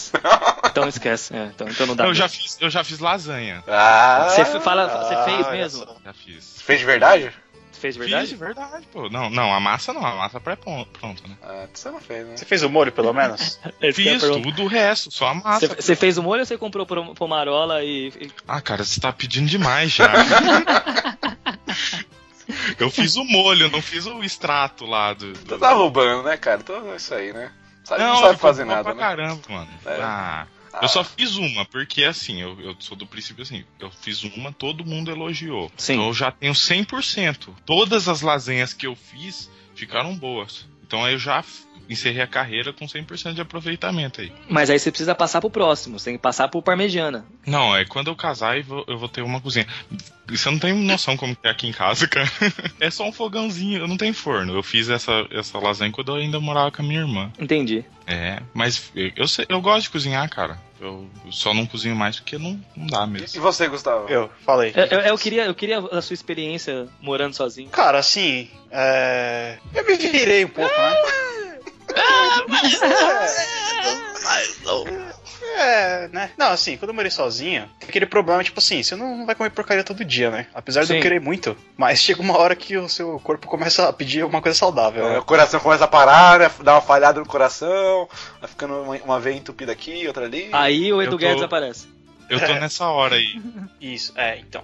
Então esquece. é, então, então não dá. Eu já fiz, eu já fiz lasanha. Ah, Você fala, você Ah, fez olha mesmo? Já fiz. fez de verdade? Fez de Fiz verdade? de verdade, pô. Não, não, a massa não, a massa pré-pronta, né? Ah, você não fez, né? Você fez o molho, pelo menos? *laughs* É Fiz tudo o resto, só a massa. Você, você fez o molho ou você comprou pomarola e. Ah, cara, você tá pedindo demais já. *laughs* eu fiz o molho, não fiz o extrato lá do. do... Você tá roubando, né, cara? Então é isso aí, né? Sabe, não, Não, sabe fazer nada, pra né? caramba, mano. É. Ah, eu só fiz uma, porque assim, eu, eu sou do princípio assim, eu fiz uma, todo mundo elogiou. Sim. Então eu já tenho 100%. Todas as lasanhas que eu fiz ficaram boas. Então aí eu já encerrei a carreira com 100% de aproveitamento aí. Mas aí você precisa passar pro próximo, você tem que passar pro parmegiana. Não, é quando eu casar eu vou, eu vou ter uma cozinha. Você não tem noção como que é aqui em casa, cara. *laughs* É só um fogãozinho, eu não tenho forno. Eu fiz essa, essa lasanha quando eu ainda morava com a minha irmã. Entendi. É, mas eu, eu, sei- eu gosto de cozinhar, cara. Eu só não cozinho mais porque não, não dá E mesmo. você, Gustavo? Eu falei. Eu, eu- eu queria, eu queria a sua experiência morando sozinho. Cara, assim, é... eu me virei um pouco, né? É, né? Não, assim, quando eu morei sozinho, tem aquele problema, tipo assim, você não, não vai comer porcaria todo dia, né? Apesar de Sim. eu querer muito, mas chega uma hora que o seu corpo começa a pedir alguma coisa saudável, É, né? o coração começa a parar, né? Dá uma falhada no coração, vai ficando uma, uma veia entupida aqui, outra ali. Aí o Edu Eu tô- Guedes aparece. Eu tô nessa hora aí. Isso, é, então.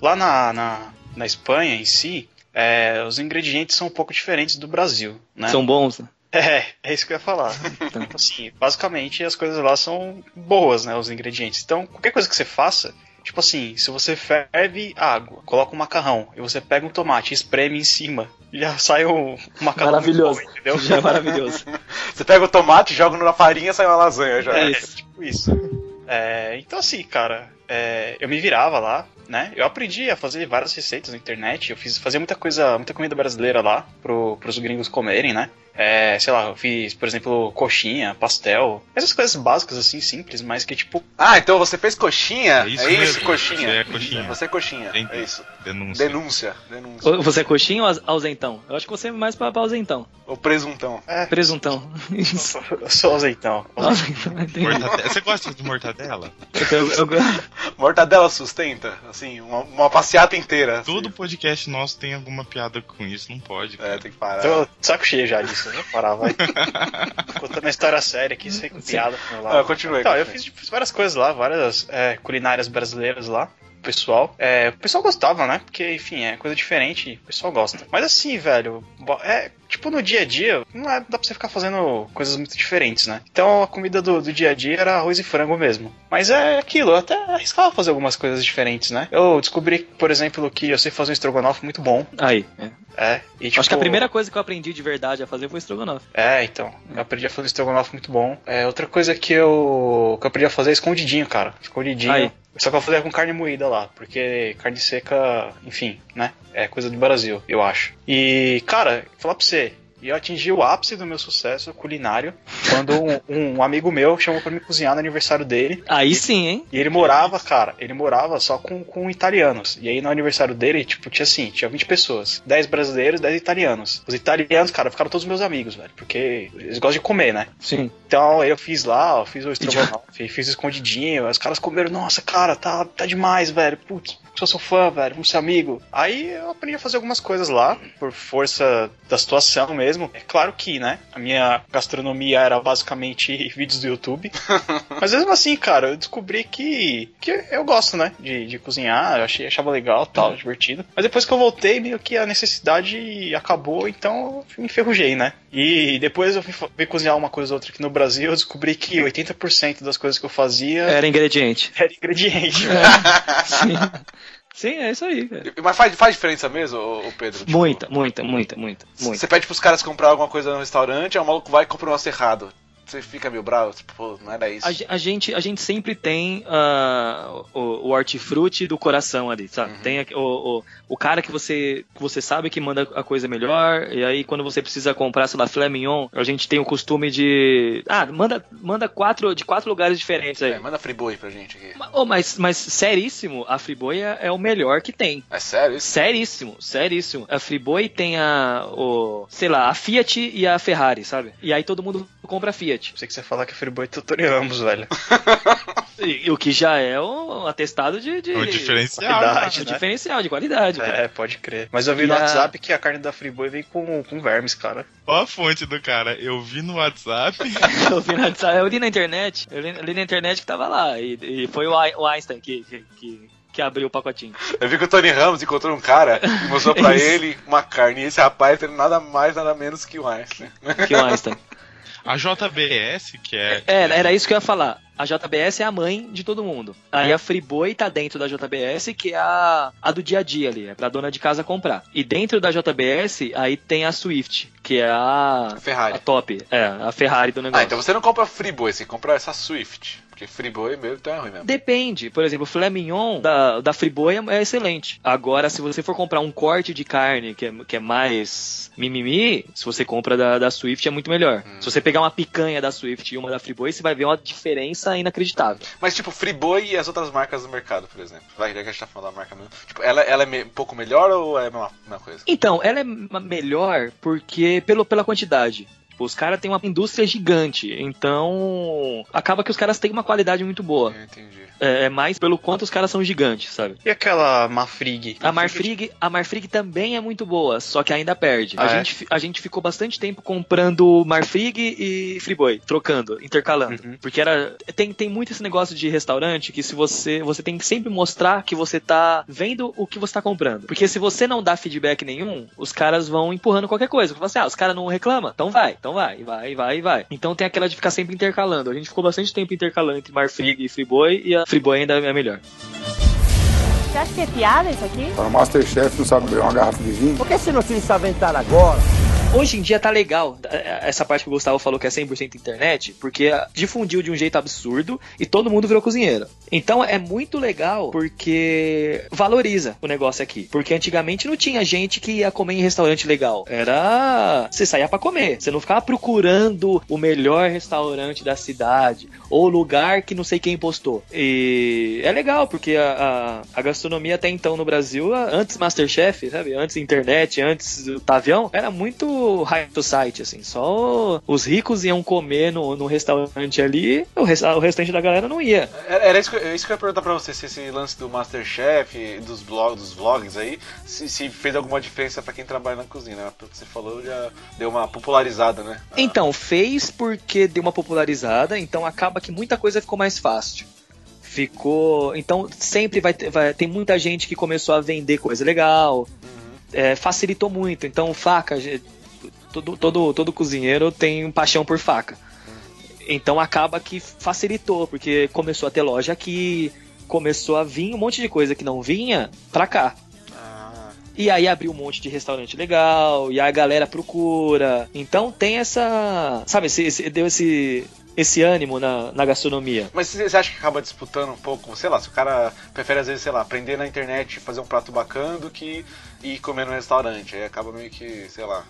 Lá na, na, na Espanha em si, é, os ingredientes são um pouco diferentes do Brasil, né? São bons. né? É, é isso que eu ia falar. Então, assim, basicamente as coisas lá são boas, né? Os ingredientes. Então, qualquer coisa que você faça, tipo assim, se você ferve água, coloca um macarrão e você pega um tomate e espreme em cima, já sai um macarrão. Maravilhoso. bom, entendeu? Já é maravilhoso. *laughs* Você pega o tomate, joga na farinha e sai uma lasanha já. É, isso. tipo isso. É, então assim, cara, é, eu me virava lá, né? Eu aprendi a fazer várias receitas na internet. Eu fiz, fazia muita coisa, muita comida brasileira lá pro, pros gringos comerem, né? É, sei lá, eu fiz, por exemplo, coxinha, pastel, essas coisas básicas assim, simples, mas que tipo, Ah, então você fez coxinha? É isso é isso mesmo. coxinha. Você é coxinha. Você é coxinha. Entendi. É isso. Denúncia. Denúncia. Denúncia. Você é coxinha ou ausentão? Eu acho que você é mais pra, pra ausentão. O presuntão. é, Presuntão. Isso. eu sou. Ausentão, *laughs* entendi. Mortadela. Você gosta de mortadela? Eu- eu- *laughs* Mortadela sustenta, assim, uma, uma passeata inteira. assim. Todo podcast nosso tem alguma piada com isso, não pode. cara. É, tem que parar. Tô saco cheio já disso, vou parar, vai. Contando a história séria aqui, sem piada pro meu lado. Ah, continue, Então, eu continue. fiz, fiz várias coisas lá, várias é, culinárias brasileiras lá. o Pessoal, é, o pessoal gostava, né? Porque, enfim, é coisa diferente, o pessoal gosta. Mas assim, velho, é tipo no dia a dia, não é, dá pra você ficar fazendo coisas muito diferentes, né? Então a comida do, do dia a dia era arroz e frango mesmo. Mas é aquilo, eu até arriscava fazer algumas coisas diferentes, né? Eu descobri, por exemplo, que eu sei fazer um estrogonofe muito bom. Aí. é. É, e, tipo, Acho que a primeira coisa que eu aprendi de verdade a fazer foi estrogonofe. É, então. Eu aprendi a fazer estrogonofe muito bom. É, outra coisa que eu, que eu aprendi a fazer é escondidinho, cara. Escondidinho. Aí. Só que eu fazia com carne moída lá, porque carne seca, enfim, né? É coisa do Brasil, eu acho. E, cara, falar pra você, E eu atingi o ápice do meu sucesso culinário quando um, um amigo meu chamou pra me cozinhar no aniversário dele. Aí sim, hein? E ele morava, cara, ele morava só com, com italianos. E aí no aniversário dele, tipo, tinha assim, tinha 20 pessoas. 10 brasileiros, 10 italianos. Os italianos, cara, ficaram todos meus amigos, velho. Porque eles gostam de comer, né? Sim. Então eu fiz lá, eu fiz o estrogonofe, fiz escondidinho. Os caras comeram, nossa, cara, tá, tá demais, velho. Putz, sou seu fã, velho, vamos ser amigo. Aí eu aprendi a fazer algumas coisas lá, por força da situação mesmo. É claro que, né, a minha gastronomia era basicamente *laughs* vídeos do YouTube. *laughs* Mas mesmo assim, cara, eu descobri que, que eu gosto, né, de, de cozinhar, eu achei, achava legal, tal, divertido. Mas depois que eu voltei, meio que a necessidade acabou, então eu me enferrujei, né. E depois eu fui, fui cozinhar uma coisa ou outra aqui no Brasil, eu descobri que 80% das coisas que eu fazia Era ingrediente. era ingrediente. *laughs* Sim. Sim, é isso aí, cara. Mas faz, faz diferença mesmo, ô Pedro? Tipo, Muita, muita, muita, muita, muita. Você pede pros caras comprar alguma coisa no restaurante, aí o maluco vai e compra um negócio errado. Você fica meio bravo, tipo, pô, não era isso. A, a gente, a gente sempre tem ah, o, o hortifruti do coração ali, sabe? Uhum. Tem o, o, o cara que você, que você sabe que manda a coisa melhor, e aí quando você precisa comprar, sei lá, filé mignon, a gente tem o costume de. Ah, manda, manda quatro, de quatro lugares diferentes aí. É, manda friboi pra gente aqui. Ma- oh, mas, mas seríssimo, a Friboi é, é o melhor que tem. É sério isso? Seríssimo, seríssimo. A Friboi tem a, o, sei lá, a Fiat e a Ferrari, sabe? E aí todo mundo compra a Fiat. Pensei que você falar que a Friboi tutoriamos, velho. *laughs* E, o que já é um atestado de, de É um diferencial. Qualidade, de né? diferencial, de qualidade. cara. É, pode crer. Mas eu vi E no a- WhatsApp que a carne da Friboi vem com, com vermes, cara. Ó a fonte do cara. Eu vi no WhatsApp. *laughs* Eu, vi na, eu li na internet, eu li, li na internet que tava lá. E, e foi o, Einstein que, que, que, que abriu o pacotinho. Eu vi que o Tony Ramos encontrou um cara e mostrou pra *laughs* ele uma carne. E esse rapaz tem nada mais, nada menos que o Einstein. Que o Einstein. A JBS, que é. É, era isso que eu ia falar. A JBS é a mãe de todo mundo. Aí a Friboi tá dentro da JBS, que é a, a do dia a dia ali, é pra dona de casa comprar. E dentro da JBS, aí tem a Swift, que é a, Ferrari. a top. É, a Ferrari do negócio. Ah, então você não compra friboi, você compra essa Swift. Porque friboi mesmo é ruim mesmo. Depende. Por exemplo, o filé mignon da, da Friboi é, é excelente. Agora, se você for comprar um corte de carne que é, que é mais mimimi, se você compra da, da Swift é muito melhor. Se você pegar uma picanha da Swift e uma da Friboi, você vai ver uma diferença inacreditável. Mas tipo, friboi e as outras marcas do mercado, por exemplo. Vai, já que a gente tá falando da marca mesmo. Tipo, ela, ela é um pouco melhor ou é a mesma, mesma coisa? Então, ela é melhor porque pelo, pela quantidade. Tipo, Os caras têm uma indústria gigante, então acaba que os caras têm uma qualidade muito boa. Eu entendi. É, é mais pelo quanto os caras são gigantes, sabe? E aquela Mafrig? A Marfrig, a Marfrig também é muito boa, só que ainda perde. Ah, a, é? gente, a gente ficou bastante tempo comprando Marfrig e Friboi, trocando, intercalando. Uhum. Porque era tem, tem muito esse negócio de restaurante que se você você tem que sempre mostrar que você tá vendo o que você tá comprando. Porque se você não dá feedback nenhum, os caras vão empurrando qualquer coisa. Você fala assim, ah, os caras não reclamam, então vai, então vai, vai, vai, vai. Então tem aquela de ficar sempre intercalando. A gente ficou bastante tempo intercalando entre Marfrig e Friboi e a Friboi ainda é melhor. Você acha que é piada isso aqui? Para o Masterchef não sabe beber uma garrafa de vinho. Por que você não se aventar agora? Hoje em dia tá legal eh, essa parte que o Gustavo falou que é 100% internet, porque ah, difundiu de um jeito absurdo e todo mundo virou cozinheiro. Então é muito legal porque valoriza o negócio aqui. Porque antigamente não tinha gente que ia comer em restaurante legal. Era. Você saía pra comer. Você não ficava procurando o melhor restaurante da cidade ou lugar que não sei quem postou. E é legal porque a, a, a gastronomia até então no Brasil, antes Masterchef, sabe? Antes internet, antes Tavião, era muito high society, assim. Só os ricos iam comer no, no restaurante ali, o, resta- o restante da galera não ia. Era isso que, eu- isso que eu ia perguntar pra você, se esse lance do Masterchef, dos, blog, dos vlogs aí, se, se fez alguma diferença pra quem trabalha na cozinha, né? Pelo que você falou, já deu uma popularizada, né? Então, fez porque deu uma popularizada, então acaba que muita coisa ficou mais fácil. Ficou. Então, sempre vai ter. Vai, tem muita gente que começou a vender coisa legal. É, facilitou muito. Então, faca. Todo, todo, todo cozinheiro tem paixão por faca. Então acaba que facilitou, porque começou a ter loja aqui, começou a vir um monte de coisa que não vinha pra cá. ah, E aí abriu um monte de restaurante legal, e aí a galera procura. Então tem essa. Sabe, esse, esse- deu esse, esse ânimo na, na gastronomia. Mas você acha que acaba disputando um pouco, sei lá, se o cara prefere às vezes, sei lá, aprender na internet e fazer um prato bacana do que ir comer no restaurante, aí acaba meio que, sei lá,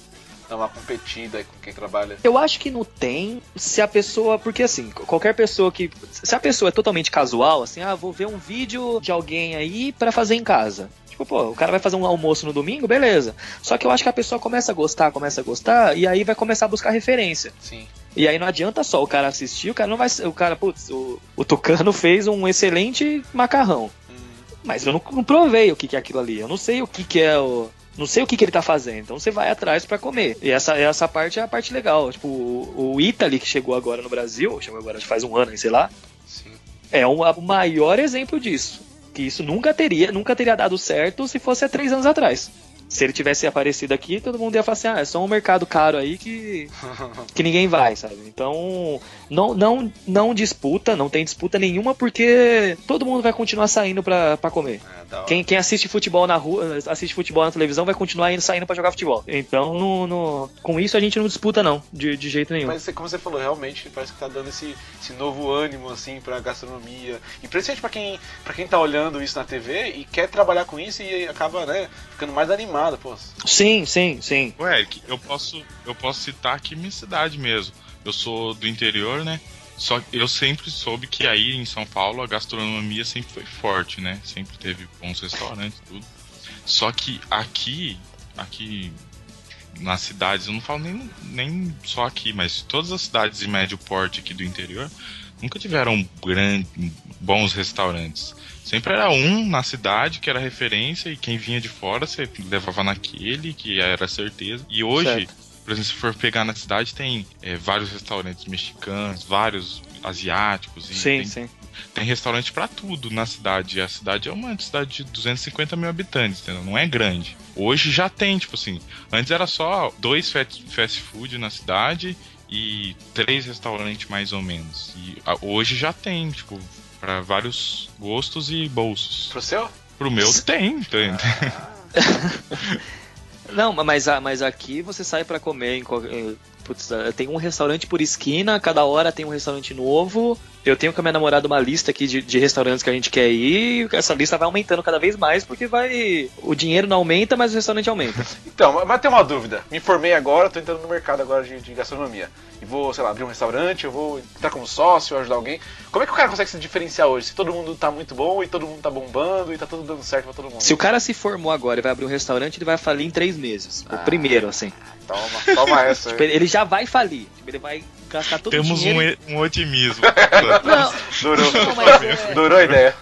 dar uma competida com quem trabalha. Eu acho que não tem se a pessoa. Porque assim, qualquer pessoa que. Se a pessoa é totalmente casual, assim, ah, vou ver um vídeo de alguém aí pra fazer em casa. Tipo, pô, o cara vai fazer um almoço no domingo, beleza. Só que eu acho que a pessoa começa a gostar, começa a gostar, e aí vai começar a buscar referência. Sim. E aí não adianta só o cara assistir, o cara não vai. O cara, putz, o, o Tucano fez um excelente macarrão. Mas eu não, não provei o que, que é aquilo ali. Eu não sei o que, que é o. Não sei o que, que ele tá fazendo. Então você vai atrás pra comer. E essa, essa parte é a parte legal. Tipo, o, o Italy, que chegou agora no Brasil, chegou agora faz um ano, sei lá, Sim. é um- o maior exemplo disso. Que isso nunca teria, nunca teria dado certo se fosse há três anos atrás. Se ele tivesse aparecido aqui, todo mundo ia falar assim, ah, é só um mercado caro aí que, *laughs* que ninguém vai, sabe? Então, não, não, não disputa, não tem disputa nenhuma, porque todo mundo vai continuar saindo pra, pra comer. É, hora. Quem, quem assiste futebol na rua, assiste futebol na televisão, vai continuar indo, saindo pra jogar futebol. Então, no, no- com isso a gente não disputa, não, de, de jeito nenhum. Mas como você falou, realmente parece que tá dando esse, esse novo ânimo assim pra gastronomia. E principalmente pra quem, pra quem tá olhando isso na TV e quer trabalhar com isso e acaba, né, ficando mais animado, pô. Sim, sim, sim. Eric, eu posso, eu posso citar aqui minha cidade mesmo. Eu sou do interior, né? Só eu sempre soube que aí em São Paulo a gastronomia sempre foi forte, né? Sempre teve bons restaurantes, tudo. Só que aqui, aqui nas cidades, eu não falo nem, nem só aqui, mas todas as cidades de médio porte aqui do interior nunca tiveram grande, bons restaurantes. Sempre era um na cidade que era referência e quem vinha de fora você levava naquele que era certeza. E hoje, Certo. Por exemplo, se for pegar na cidade, tem é, vários restaurantes mexicanos, vários asiáticos. E Sim, tem, sim. tem restaurante pra tudo na cidade. E a cidade é uma cidade de 250 mil habitantes, entendeu? Não é grande. Hoje já tem, tipo assim. Antes era só dois fast fast food na cidade e três restaurantes mais ou menos. E a- hoje já tem, tipo, pra vários gostos e bolsos. Pro seu? Pro meu *laughs* tem, tem. *laughs* Não, mas, mas aqui você sai pra comer em qualquer. Putz, eh, tem um restaurante por esquina, cada hora tem um restaurante novo. Eu tenho com a minha namorada uma lista aqui de, de restaurantes que a gente quer ir, e essa lista vai aumentando cada vez mais, porque vai. O dinheiro não aumenta, mas o restaurante aumenta. *laughs* Então, mas tem uma dúvida. Me formei agora, tô entrando no mercado agora de, de gastronomia. E vou, sei lá, abrir um restaurante, eu vou entrar como sócio, ajudar alguém. Como é que o cara consegue se diferenciar hoje? Se todo mundo tá muito bom e todo mundo tá bombando e tá tudo dando certo pra todo mundo. Se o cara se formou agora e vai abrir um restaurante, ele vai falir em três meses. O primeiro, assim. Toma, toma *laughs* essa. Tipo, ele ele já vai falir. Tipo, ele vai gastar todo Temos o dinheiro. um, e- um otimismo. *laughs* Não, Durou. Não, mas é- Durou a ideia.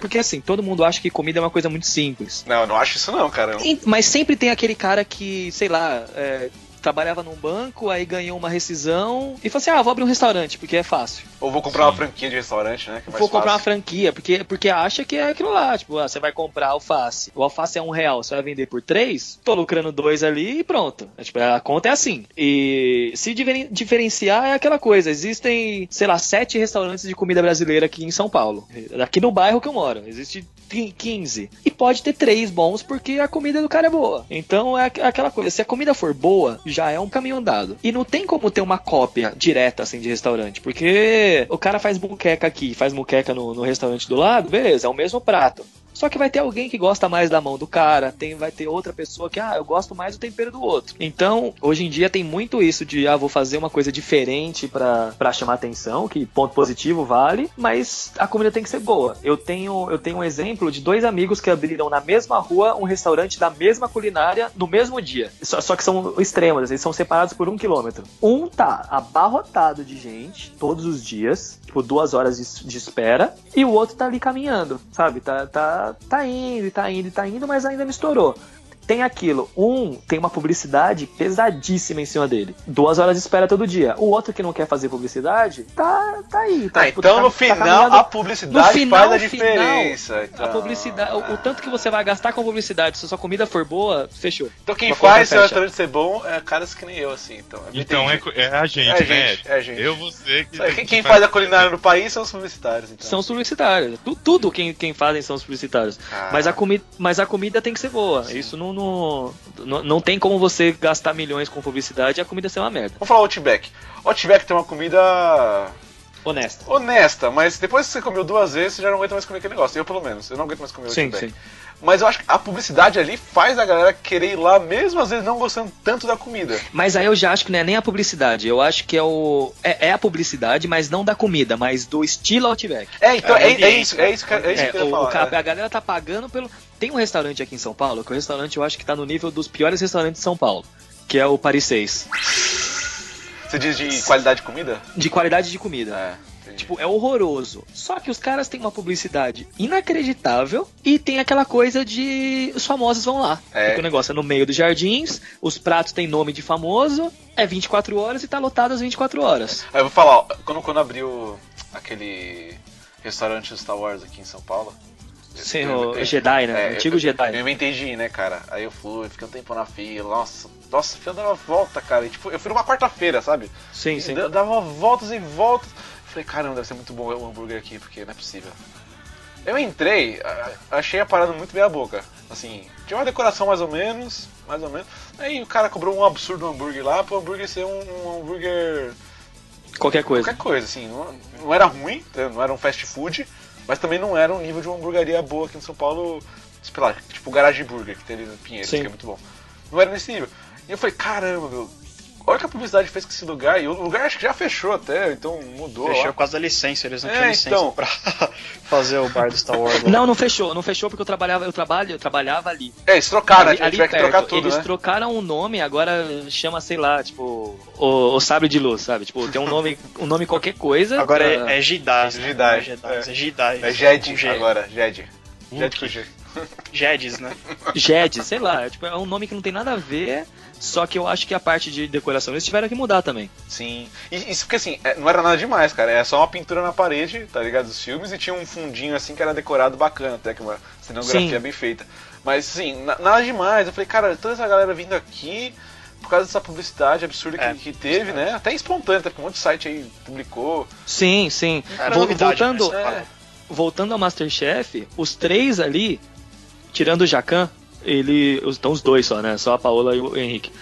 porque assim, todo mundo acha que comida é uma coisa muito simples. Não, não acho isso não, cara. Mas sempre tem aquele cara que, sei lá, é, trabalhava num banco, aí ganhou uma rescisão e falou assim: ah, vou abrir um restaurante, porque é fácil. Ou vou comprar uma franquia de restaurante, né? Que é mais Vou comprar uma fácil. franquia, porque, porque acha que é aquilo lá. Tipo, ah, você vai comprar alface. O alface é um real, você vai vender por três, tô lucrando dois ali e pronto. É, tipo, a conta é assim. E se diferen- diferenciar é aquela coisa. Existem, sei lá, sete restaurantes de comida brasileira aqui em São Paulo. Aqui no bairro que eu moro. Existe 15. E pode ter três bons porque a comida do cara é boa. Então é aqu- aquela coisa. Se a comida for boa, já é um caminho andado. E não tem como ter uma cópia direta assim de restaurante. Porque o cara faz muqueca aqui, faz muqueca no, no restaurante do lado, beleza, é o mesmo prato. Só que vai ter alguém que gosta mais da mão do cara, tem, vai ter outra pessoa que, ah, eu gosto mais do tempero do outro. Então, hoje em dia tem muito isso de, ah, vou fazer uma coisa diferente pra chamar atenção, que ponto positivo vale, mas a comida tem que ser boa. Eu tenho, eu tenho um exemplo de dois amigos que abriram na mesma rua um restaurante da mesma culinária no mesmo dia. Só, só que são extremos, eles são separados por um quilômetro. Um tá abarrotado de gente todos os dias, tipo duas horas de, de espera, e o outro tá ali caminhando, sabe? Tá, tá, tá indo, tá indo, tá indo, mas ainda não estourou. Tem aquilo. Um tem uma publicidade pesadíssima em cima dele. Duas horas de espera todo dia. O outro que não quer fazer publicidade, tá, tá aí. Tá, Ah, tipo, então tá- no tá final caminhando- a publicidade No final, faz a final, diferença. A então. publicidade, o, o tanto que você vai gastar com publicidade, se a sua comida for boa, fechou. Então quem Uma faz seu restaurante ser bom é caras que nem eu, assim. Então, eu Então é, é a gente, É né? gente, é gente. Eu, você que. Quem, que quem faz a culinária no país são os publicitários. Então. São os publicitários. Tu- tudo quem, quem fazem são os publicitários. Ah. Mas, a comi mas a comida tem que ser boa. Isso não, não, não, não tem como você gastar milhões com publicidade e a comida ser uma merda. Vamos falar Outback. Outback tem uma comida Honesta. honesta, mas depois que você comeu duas vezes, você já não aguenta mais comer aquele negócio. Eu, pelo menos, eu não aguento mais comer o Sim, Outback. sim. Mas eu acho que a publicidade ali faz a galera querer ir lá, mesmo às vezes não gostando tanto da comida. Mas aí eu já acho que não é nem a publicidade. Eu acho que é o. É, é a publicidade, mas não da comida, mas do estilo Outback. É, então, É, é, é ambiente, isso, é isso que, é isso É, que eu ia o- falar. o é. a galera tá pagando pelo. Tem um restaurante aqui em São Paulo, que o restaurante eu acho que tá no nível dos piores restaurantes de São Paulo, que é o Paris 6. Você diz de qualidade de comida? De qualidade de comida. É. Tipo, é horroroso. Só que os caras têm uma publicidade inacreditável e tem aquela coisa de os famosos vão lá. É. Porque o negócio é no meio dos jardins, os pratos têm nome de famoso, é 24 horas e tá lotado às 24 horas. Aí eu vou falar, ó, quando, quando abriu aquele restaurante Star Wars aqui em São Paulo. Sim, o Jedi, né? é, antigo eu, Jedi. Eu inventei de ir, né, cara? Aí eu fui, fiquei um tempo na fila, nossa, nossa, a fila dava volta, cara. E, tipo, eu fui numa quarta-feira, sabe? Sim, sim. Da- Dava voltas e voltas. Falei, caramba, deve ser muito bom o hambúrguer aqui, porque não é possível. Eu entrei, a- achei a parada muito meia boca. Assim, tinha uma decoração mais ou menos, mais ou menos. Aí o cara cobrou um absurdo hambúrguer lá, pro hambúrguer ser um, um hambúrguer Qualquer coisa. qualquer coisa, assim. Não, não era ruim, entendeu? não era um fast food, mas também não era um nível de uma hamburgueria boa aqui em São Paulo, sei lá, tipo o Garage Burger que tem ali no Pinheiros, Sim. que é muito bom. Não era nesse nível. E eu falei, caramba, meu, olha que a publicidade fez com esse lugar, e o lugar acho que já fechou até, então mudou. Fechou lá. por causa da licença, eles não É, tinham licença então. pra *laughs* fazer o bar do Star Wars. lá. Não, não fechou, não fechou porque eu trabalhava, eu trabalho, eu trabalhava ali. É, eles trocaram, ali, né? ali Tiver que perto. trocar tudo, Eles né? trocaram o nome, agora chama, sei lá, tipo, o, o Sabre de Luz, sabe? Tipo, tem um nome, um nome qualquer coisa. Agora pra- é, é Jedi. Jedi, Não é Jedi, é. é Jedi. É Jed Com G. agora, Jed. Jed com G. Jedis, né? Jed, sei lá, é, tipo, é um nome que não tem nada a ver, só que eu acho que a parte de decoração eles tiveram que mudar também. Sim. E isso porque assim, é, não era nada demais, cara. Era só uma pintura na parede, tá ligado? Dos filmes e tinha um fundinho assim que era decorado bacana, até que uma cenografia Sim. bem feita. Mas assim, na- nada demais. Eu falei, cara, toda essa galera vindo aqui por causa dessa publicidade absurda que, É, que teve, né? Até espontânea, até porque um monte de site aí publicou. Sim, sim. Era Vol- novidade, voltando, É. voltando ao Masterchef, os três ali, tirando o Jacan, ele. Então os dois só, né? Só a Paola e o Henrique.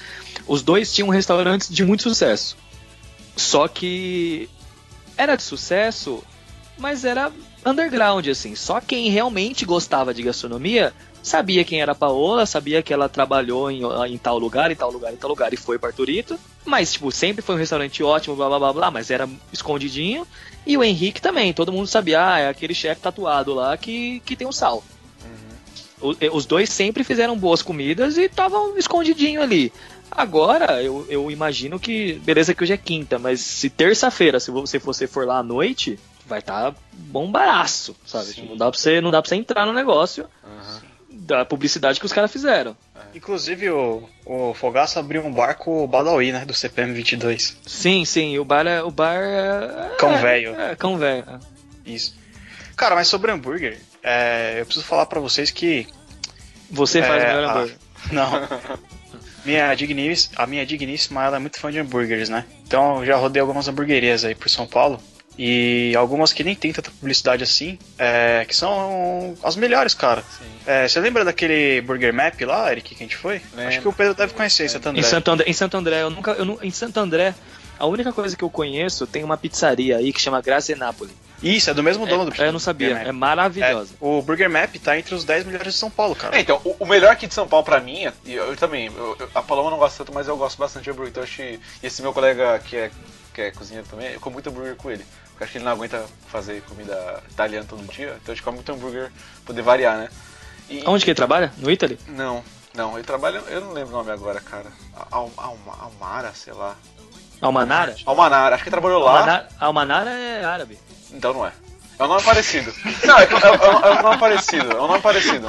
Os dois tinham restaurantes de muito sucesso. Só que era de sucesso, mas era underground, assim. Só quem realmente gostava de gastronomia sabia quem era a Paola, sabia que ela trabalhou em, em tal lugar, em tal lugar, em tal lugar, e foi para Arturito. Mas, tipo, sempre foi um restaurante ótimo, blá blá blá blá, mas era escondidinho. E o Henrique também, todo mundo sabia, ah, é aquele chefe tatuado lá que, que tem o sal. O- e- os dois sempre fizeram boas comidas e estavam escondidinho ali. Agora, eu, eu imagino que. Beleza que hoje é quinta, mas se terça-feira, se você, você for lá à noite, vai estar tá bombaraço, sabe? Sim. Não dá, pra você, não dá pra você entrar no negócio Aham. da publicidade que os caras fizeram. Inclusive o, o Fogaça abriu um bar com o Badawi, né? Do CPM 22. Sim, sim, o bar é. O bar é Cão é, velho. É, cão velho. Isso. Cara, mas sobre hambúrguer, é, eu preciso falar pra vocês que. Você faz É, o melhor a- hambúrguer. *laughs* Não. minha digníssima, a minha digníssima ela é muito fã de hambúrgueres, né? Então eu já rodei algumas hamburguerias aí por São Paulo. E algumas que nem tem tanta publicidade assim, é, que são as melhores, cara. É, você lembra daquele Burger Map lá, Eric, que a gente foi? Lembro. Acho que o Pedro deve conhecer em Santo André. Em Santo André, em Santo André, eu nunca. Eu, em Santo André, a única coisa que eu conheço tem uma pizzaria aí que chama Grazie Napoli. Isso, é do mesmo dono do É, eu não sabia, é maravilhosa. É, o Burger Map tá entre os 10 melhores de São Paulo, cara. É, então, o, o melhor aqui de São Paulo pra mim, e eu, eu também, eu- eu- a Paloma não gosta tanto, mas eu gosto bastante de hambúrguer. Então, acho que e esse meu colega que é, que é cozinheiro também, eu como muito hambúrguer com ele. Porque acho que ele não aguenta fazer comida italiana todo dia, então a gente come muito hambúrguer pra poder variar, né? E- Onde que ele trabalha? No Italy? Não, não, ele trabalha, eu não lembro o nome agora, cara. Al, Al, Almara, sei lá. Almanara? Almanara, acho que ele trabalhou lá. Almanara, Almanara é árabe. Então não é. É um nome parecido. Não, é, é- é- é um nome parecido. É um nome parecido.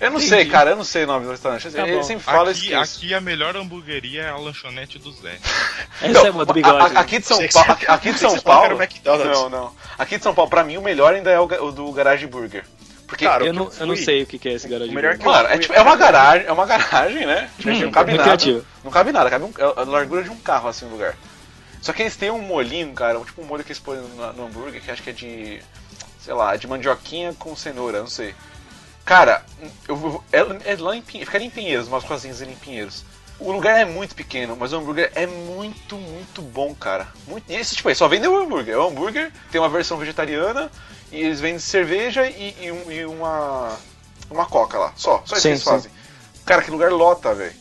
Eu não sei, cara. Eu não sei o nome do restaurante. Tá Ele bom. sempre fala Aqui, isso. aqui a melhor hamburgueria é a lanchonete do Zé. Essa é uma do bigode. aqui de São Sei que Paulo. você- Aqui, aqui de São Paulo. Não, não. Aqui de São Paulo, pra mim, o melhor ainda é o, o do Garage Burger. Porque, Cara, eu, eu não, eu não fui. sei o que é esse garoto. O melhor que mano, é, tipo, é uma garagem, é uma garagem, né? não cabe muito nada. criativo. Não cabe nada, cabe um, é a largura de um carro assim no lugar. Só que eles têm um molhinho, cara, um, tipo um molho que eles põem no, no hambúrguer, que acho que é de. sei lá, de mandioquinha com cenoura, não sei. Cara, eu, vou- é, é lá em Pinheiros, fica em Pinheiros, umas coisinhas ali em Pinheiros. O lugar é muito pequeno, mas o hambúrguer é muito, muito bom, cara. Muito... E esse, tipo, aí, só vendem o hambúrguer. É o hambúrguer, tem uma versão vegetariana, e eles vendem cerveja e, e um- e uma. Uma coca lá. Só. Só isso Sim, que eles sim. fazem. Cara, que lugar lota, velho.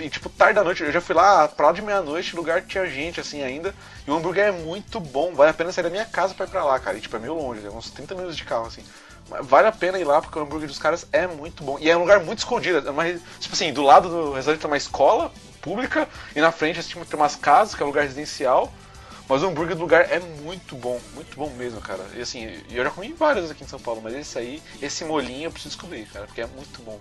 E tipo, tarde da noite, eu já fui lá, pra lá de meia-noite, lugar tinha gente assim ainda. E o hambúrguer é muito bom, vale a pena sair da minha casa pra ir pra lá, cara. E tipo, é meio longe, é uns 30 minutos de carro, assim. Mas vale a pena ir lá porque o hambúrguer dos caras é muito bom. E é um lugar muito escondido. É uma, tipo assim, do lado do restaurante tem uma escola pública e na frente assim, tipo, tem umas casas, que é um lugar residencial. Mas o hambúrguer do lugar é muito bom, muito bom mesmo, cara. E assim, eu já comi vários aqui em São Paulo, mas esse aí, esse molinho eu preciso descobrir, cara, porque é muito bom.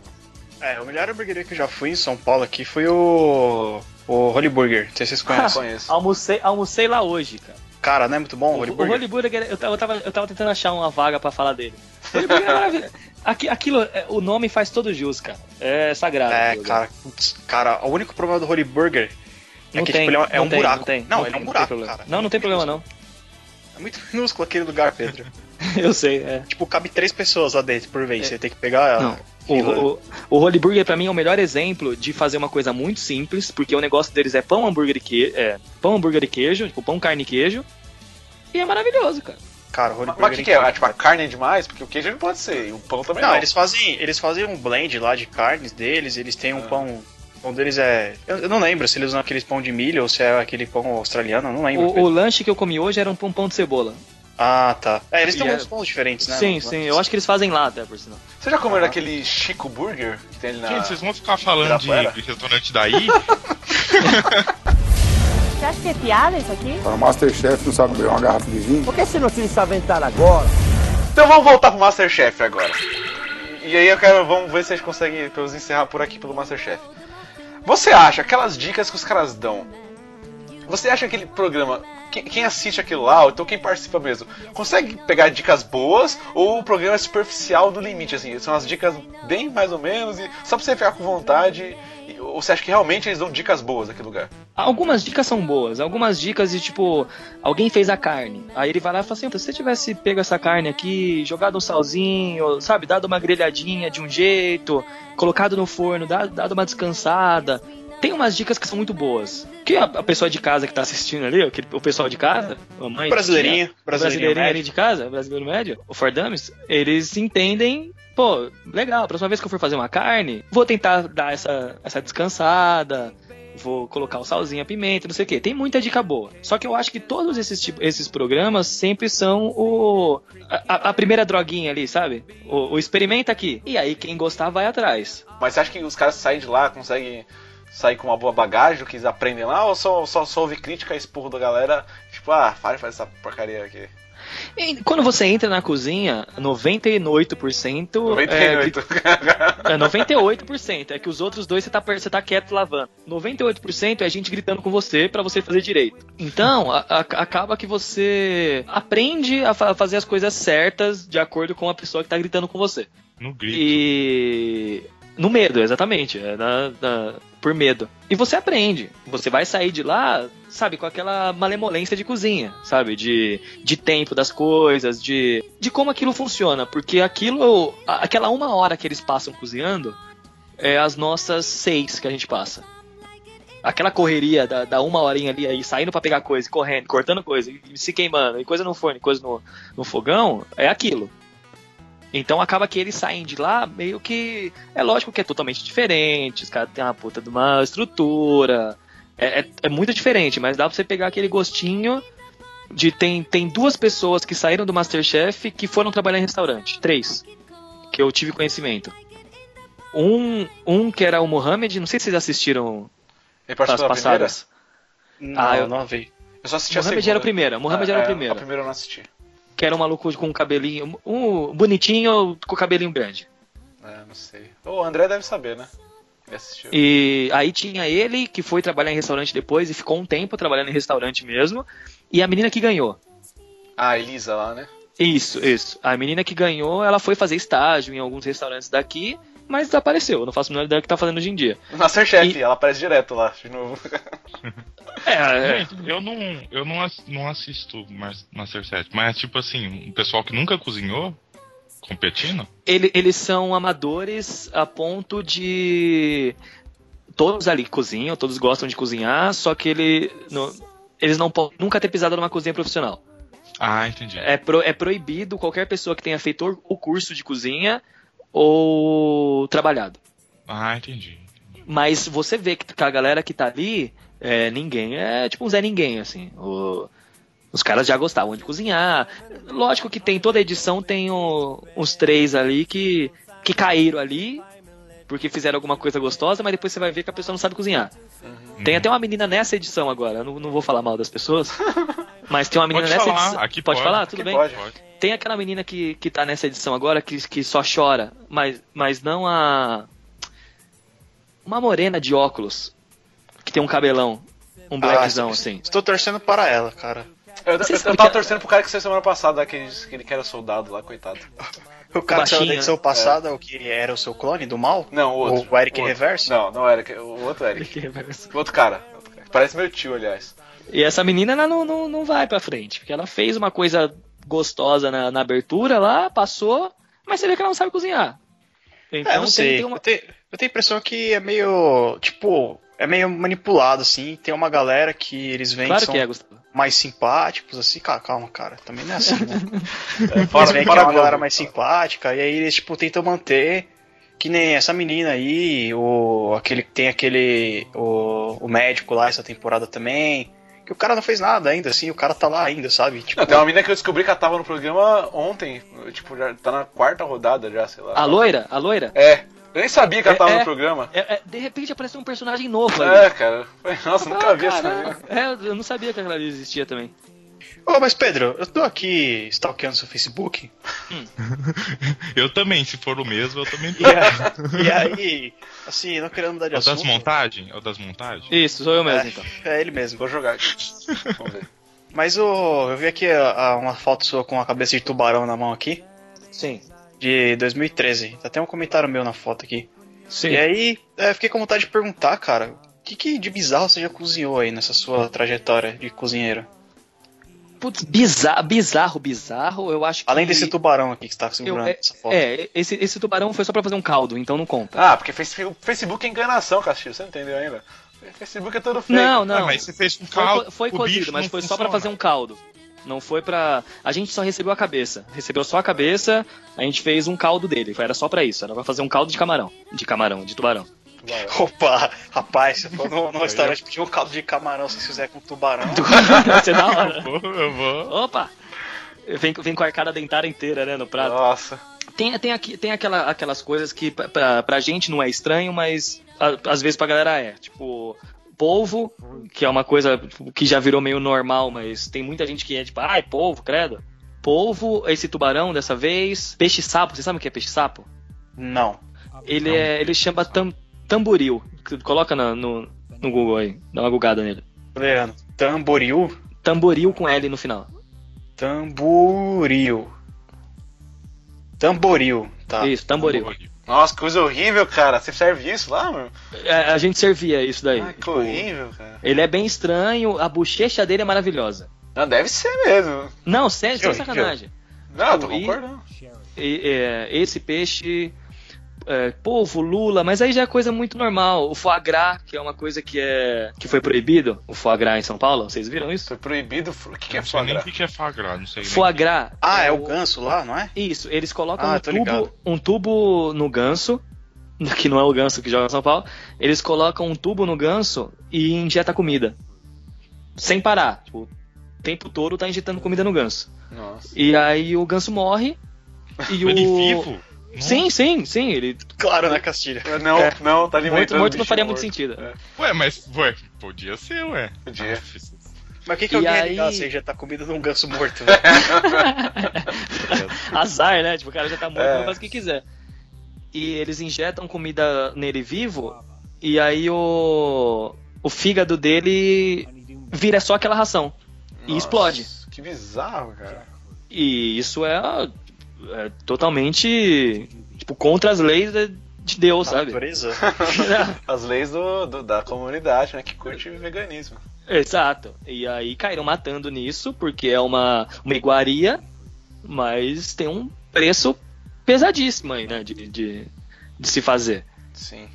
É, o melhor hamburgueria que eu já fui em São Paulo aqui foi o. O Holy Burger. Não sei se vocês *laughs* conhecem. conheço. Almocei, almocei lá hoje, cara. Cara, não é muito bom o O, Holy o Burger? Holy Burger, eu tava, eu, tava, eu tava tentando achar uma vaga pra falar dele. O *laughs* Holy Burger é maravilhoso. Aqui, aquilo, é, o nome faz todo jus, cara. É sagrado. É, cara, putz, cara, o único problema do Holy Burger é Não que tem, tipo, ele é, é não um tem, buraco. Não, tem, não, não ele é tem, um não buraco, problema. cara. Não, não tem problema não. É muito minúsculo aquele lugar, Pedro. *laughs* Eu sei, é. tipo, cabe três pessoas lá dentro por vez. Você tem que pegar. Não. O, o, o Holy Burger pra mim é o melhor exemplo de fazer uma coisa muito simples, porque o negócio deles é pão, hambúrguer e queijo, é, pão, hambúrguer e queijo, tipo pão, carne e queijo. E é maravilhoso, cara. Cara, o Holy Mas Burger. o que, que é? Ah, Tipo, a carne é demais? Porque o queijo não pode ser, e o pão também Não, não. eles fazem, eles fazem um blend lá de carnes deles, eles têm um Ah. pão. O pão deles é. Eu, eu não lembro se eles usam aquele pão de milho ou se é aquele pão australiano, eu não lembro. O, o lanche que eu comi hoje era um pão, pão de cebola. Ah, tá. É, eles têm E uns é- diferentes, né? sim, sim, eu acho que eles fazem lá até, por sinal. Você já comeu Ah. daquele Chico Burger que tem ali na. Gente, vocês vão ficar falando de, de restaurante daí? *laughs* Você acha que é piada isso aqui? Para o Masterchef não sabe abrir uma garrafa de vinho. Por que você não esse aventar agora? Então vamos voltar pro Masterchef agora. E aí eu quero, vamos ver se a gente consegue pelo encerrar por aqui pelo Masterchef. Você acha aquelas dicas que os caras dão? Você acha que aquele programa, quem, quem assiste aquilo lá, ou então quem participa mesmo, consegue pegar dicas boas ou o programa é superficial no limite, assim? São as dicas bem mais ou menos e só pra você ficar com vontade? ou você acha que realmente eles dão dicas boas naquele lugar? Algumas dicas são boas, algumas dicas de tipo, alguém fez a carne, aí ele vai lá e fala assim: se você tivesse pego essa carne aqui, jogado um salzinho, sabe, dado uma grelhadinha de um jeito, colocado no forno, dado uma descansada. Tem umas dicas que são muito boas. Que a, a pessoa de casa que tá assistindo ali, aquele- o pessoal de casa, a mãe, tia, brasileirinho brasileirinho ali de casa, brasileiro médio, o Fordames, eles entendem, pô, legal, próxima vez que eu for fazer uma carne, vou tentar dar essa, essa descansada, vou colocar o salzinho, a pimenta, não sei o que. Tem muita dica boa. Só que eu acho que todos esses, tipo, esses programas sempre são o a, a primeira droguinha ali, sabe? O, o experimenta aqui. E aí quem gostar vai atrás. Mas você acha que os caras saem de lá, conseguem sair com uma boa bagagem do que eles aprendem lá, ou só, só, só ouvir crítica e expurro da galera, tipo, ah, para de fazer essa porcaria aqui. E quando você entra na cozinha, 98% 98. É, é 98%. É que os outros dois você tá, você tá quieto lavando. 98% é gente gritando com você pra você fazer direito. Então, a- a- acaba que você aprende a fa- fazer as coisas certas de acordo com a pessoa que tá gritando com você. No grito. E. No medo, exatamente. É na- na- por medo. E você aprende. Você vai sair de lá, sabe, com aquela malemolência de cozinha, sabe? De, de tempo das coisas, de, de como aquilo funciona. Porque aquilo. Aquela uma hora que eles passam cozinhando é as nossas seis que a gente passa. Aquela correria da, da uma horinha ali aí, saindo pra pegar coisa, correndo, cortando coisa, se queimando, e coisa no forno, coisa no, no fogão, é aquilo. Então acaba que eles saem de lá meio que. É lógico que é totalmente diferente, os caras têm uma puta de uma estrutura. É, é, é muito diferente, mas dá pra você pegar aquele gostinho de. Tem, tem duas pessoas que saíram do Masterchef que foram trabalhar em restaurante. Três. Que eu tive conhecimento. Um, um que era o Mohamed, não sei se vocês assistiram Ele as passadas. Não, Ah, eu- não vi. Eu só assisti a Mohamed segunda. era o primeiro, Mohamed era o É, primeiro. A primeira eu não assisti. Que era um maluco com um cabelinho. Um bonitinho com cabelinho grande. É, não sei. O André deve saber, né? E aí tinha ele que foi trabalhar em restaurante depois e ficou um tempo trabalhando em restaurante mesmo. E a menina que ganhou. Ah, a Elisa lá, né? Isso, isso. A menina que ganhou, ela foi fazer estágio em alguns restaurantes daqui, mas desapareceu. Eu não faço a menor ideia do que tá fazendo hoje em dia. Masterchef, E- ela aparece direto lá, de novo. *laughs* É, é. Eu não, eu não, não assisto Mas- Masterchef, mas tipo assim, um pessoal que nunca cozinhou competindo? Ele- eles são amadores a ponto de. todos ali cozinham, todos gostam de cozinhar, só que ele, no- eles não podem nunca ter pisado numa cozinha profissional. Ah, entendi. É, pro- é proibido qualquer pessoa que tenha feito o- o curso de cozinha ou trabalhado. Ah, entendi. Mas você vê que que a galera que tá ali, é, ninguém é tipo um Zé Ninguém, assim. O- os caras já gostavam de cozinhar. Lógico que tem toda edição, tem o- os três ali que, que caíram ali porque fizeram alguma coisa gostosa, mas depois você vai ver que a pessoa não sabe cozinhar. Tem até uma menina nessa edição agora, não, não vou falar mal das pessoas, *laughs* mas tem uma menina Pode nessa falar, edição. aqui pode, pode. falar? Tudo Aqui bem? pode. Pode. Tem aquela menina que, que tá nessa edição agora que, que só chora, mas, mas não a. Uma morena de óculos, que tem um cabelão, um blackzão Ah, assim. Estou torcendo para ela, cara. Eu, eu, eu tava que- torcendo pro cara que saiu semana passada, que ele disse que ele que era soldado lá, coitado. *laughs* O cara que saiu da edição passada, o que era o seu clone do mal? Não, o outro. O Eric outro. Reverso? Não, não era, o outro Eric. O outro cara. outro cara. Parece meu tio, aliás. E essa menina ela não, não, não vai pra frente, porque ela fez uma coisa gostosa na, na abertura lá, passou, mas você vê que ela não sabe cozinhar. Então é, não tem- sei. tem uma- Eu, tenho, eu tenho a impressão que é meio. Tipo, é meio manipulado, assim. Tem uma galera que eles veem Claro que são que é, mais simpáticos, assim. Cara, calma, cara. Também não é assim, né? *laughs* É, Eles fora, veem que fora é uma galera mais simpática, e aí eles, tipo, tentam manter. Que nem essa menina aí, o, aquele que tem aquele. O, o médico lá essa temporada também. Que o cara não fez nada ainda, assim, o cara tá lá ainda, sabe? Tipo, Não, tem uma menina que eu descobri que ela tava no programa ontem. Tipo, já tá na quarta rodada já, sei lá. A loira, a loira, É. Eu nem sabia que ela É, tava é. no programa. é- é- de repente apareceu um personagem novo ali. É, cara. Nossa, nunca Ah, vi essa. É, eu não sabia que aquela ali existia também. Ô, mas Pedro, eu tô aqui stalkeando seu Facebook. *laughs* Eu também, se for o mesmo, eu também tô. E, a- e aí, assim, não querendo mudar de É o das assunto. montagens? É o das montagens? Isso, sou eu mesmo então. É, é ele mesmo. Vou jogar aqui. *laughs* Vamos ver. Mas o, eu vi aqui uma foto sua com a cabeça de tubarão na mão aqui, Sim. de 2013. Tá até um comentário meu na foto aqui. Sim. E aí, é, fiquei com vontade de perguntar, cara, o que, que de bizarro você já cozinhou aí nessa sua trajetória de cozinheiro? Putz, bizarro, bizarro, bizarro, eu acho que. Além desse tubarão aqui que você tá eu, segurando é, essa foto. é, esse, esse tubarão foi só pra fazer um caldo, então não conta. Ah, porque Facebook, Facebook é enganação, Castilho. Você não entendeu ainda? Facebook é todo fake. não, não. Ah, mas você fez um Foi, caldo. foi o cozido, mas foi só pra funciona. fazer um caldo. Não foi pra. A gente só recebeu a cabeça. Recebeu só a cabeça, a gente fez um caldo dele. Era só pra isso. Era pra fazer um caldo de camarão. De camarão, de tubarão. Opa, rapaz, você foi no, no restaurante pediu um caldo de camarão se fizer com tubarão. *laughs* Vai ser da hora. Eu vou, eu vou. Opa! Vem, vem com a arcada dentária inteira, né, no prato. Nossa. Tem, tem, aqui, tem aquela, aquelas coisas que pra, pra, pra gente não é estranho, mas a- às vezes pra galera é. Tipo, polvo, que é uma coisa que já virou meio normal, mas tem muita gente que é tipo, ai, polvo, credo. Polvo, esse tubarão dessa vez. Peixe-sapo, você sabe o que é peixe-sapo? Não. Ele, é, ele chama tam, tamboril. Coloca na- no, no Google aí, dá uma gugada nele. Leandro, tamboril? Tamboril com L no final. Tamboril. Tamboril, tá. Isso, tamboril. Nossa, que coisa horrível, cara. Você serve isso lá, meu? É, a gente servia isso daí. Ai, que horrível, cara. Ele é bem estranho, a bochecha dele é maravilhosa. Não, deve ser mesmo. Não, sério, sem horrível. sacanagem. Não, eu tô E- concordando. E, é, esse peixe, é, polvo, lula, mas aí já é coisa muito normal. O foie gras, que é uma coisa que é que foi proibido, o foie gras em São Paulo, vocês viram isso? Foi proibido. O que, que é foie o que é foie gras, não sei. Foie gras. Ah, é o ganso lá, não é? Isso, eles colocam Ah, um, ligado. tubo, um tubo no ganso, *laughs* que não é o ganso que joga em São Paulo, eles colocam um tubo no ganso e injeta comida. Sem parar. Tipo, o tempo todo tá injetando comida no ganso. Nossa. E aí o ganso morre. *laughs* E o. Ele vivo? Sim, sim, sim. Ele Claro, né, Castilha? Não, É. não, tá alimentando morto, morto não faria morto. muito sentido. É. Ué, mas, ué, podia ser, ué. Podia. Mas o que, que E alguém ia aí- ligar se já tá comida num ganso morto? velho? *laughs* Azar, né? Tipo, o cara já tá morto, É. não faz o que quiser. E eles injetam comida nele vivo, e aí o, o fígado dele vira só aquela ração. E Nossa, explode. Que bizarro, cara. E isso é, é totalmente tipo, contra as leis de de Deus, Na sabe? natureza? *laughs* As leis do, do- da comunidade, né? Que curte veganismo. Exato. E aí caíram matando nisso, porque é uma, uma iguaria, mas tem um preço pesadíssimo aí, né? De, de, de se fazer. Sim.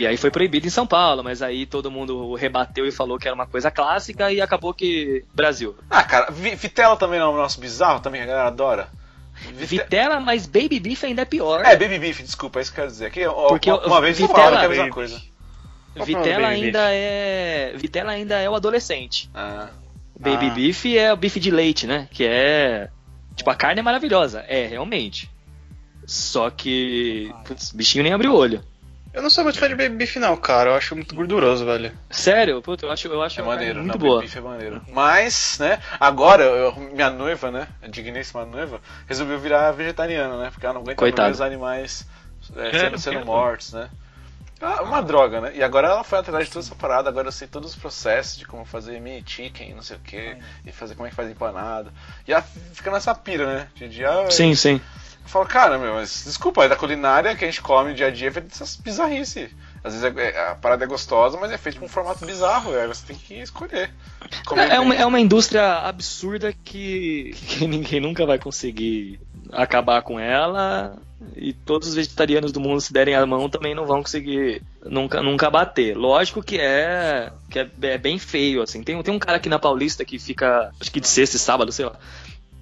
E aí foi proibido em São Paulo, mas aí todo mundo rebateu e falou que era uma coisa clássica e acabou que Brasil. Ah, cara, vi- vitela também é um nosso bizarro, também a galera adora. Vite- Vitela, mas Baby Beef ainda é pior. É, baby beef, desculpa, é isso que eu quero dizer. Aqui, Porque uma, uma vez vitela- falaram que é a mesma coisa. Vitela ainda é. Vitela ainda é o adolescente. Ah, Baby Ah. Beef é o bife de leite, né? Que é. Tipo, a carne é maravilhosa. É, realmente. Só que. Putz, o bichinho nem abriu o olho. Eu não sou muito fã de baby beef não, cara. Eu acho muito gorduroso, velho. Sério, puta, eu acho, eu acho é maneiro, muito não, boa. baby beef é maneiro. Mas, né, agora, eu- minha noiva, né, a digníssima noiva, resolveu virar vegetariana, né, porque ela não aguenta mais Coitada. ver os animais é, Quero, sendo, sendo mortos, né. Ah, uma droga, né? E agora ela foi atrás de toda essa parada, agora eu sei todos os processos de como fazer mini chicken, não sei o que, e fazer como é que faz empanada. E ela fica nessa pira, né? De dia, Sim, sim. Eu falo, cara, meu, mas desculpa, é da culinária que a gente come dia a dia é feito dessas bizarrices. Às vezes é- é- a parada é gostosa, mas é feito com um formato bizarro, aí você tem que escolher. É, é uma, é uma indústria absurda que, que ninguém nunca vai conseguir acabar com ela. E todos os vegetarianos do mundo, se derem a mão, também não vão conseguir nunca, nunca bater. Lógico que é, que é, é bem feio, assim. Tem, tem um cara aqui na Paulista que fica, acho que de sexta e sábado, sei lá.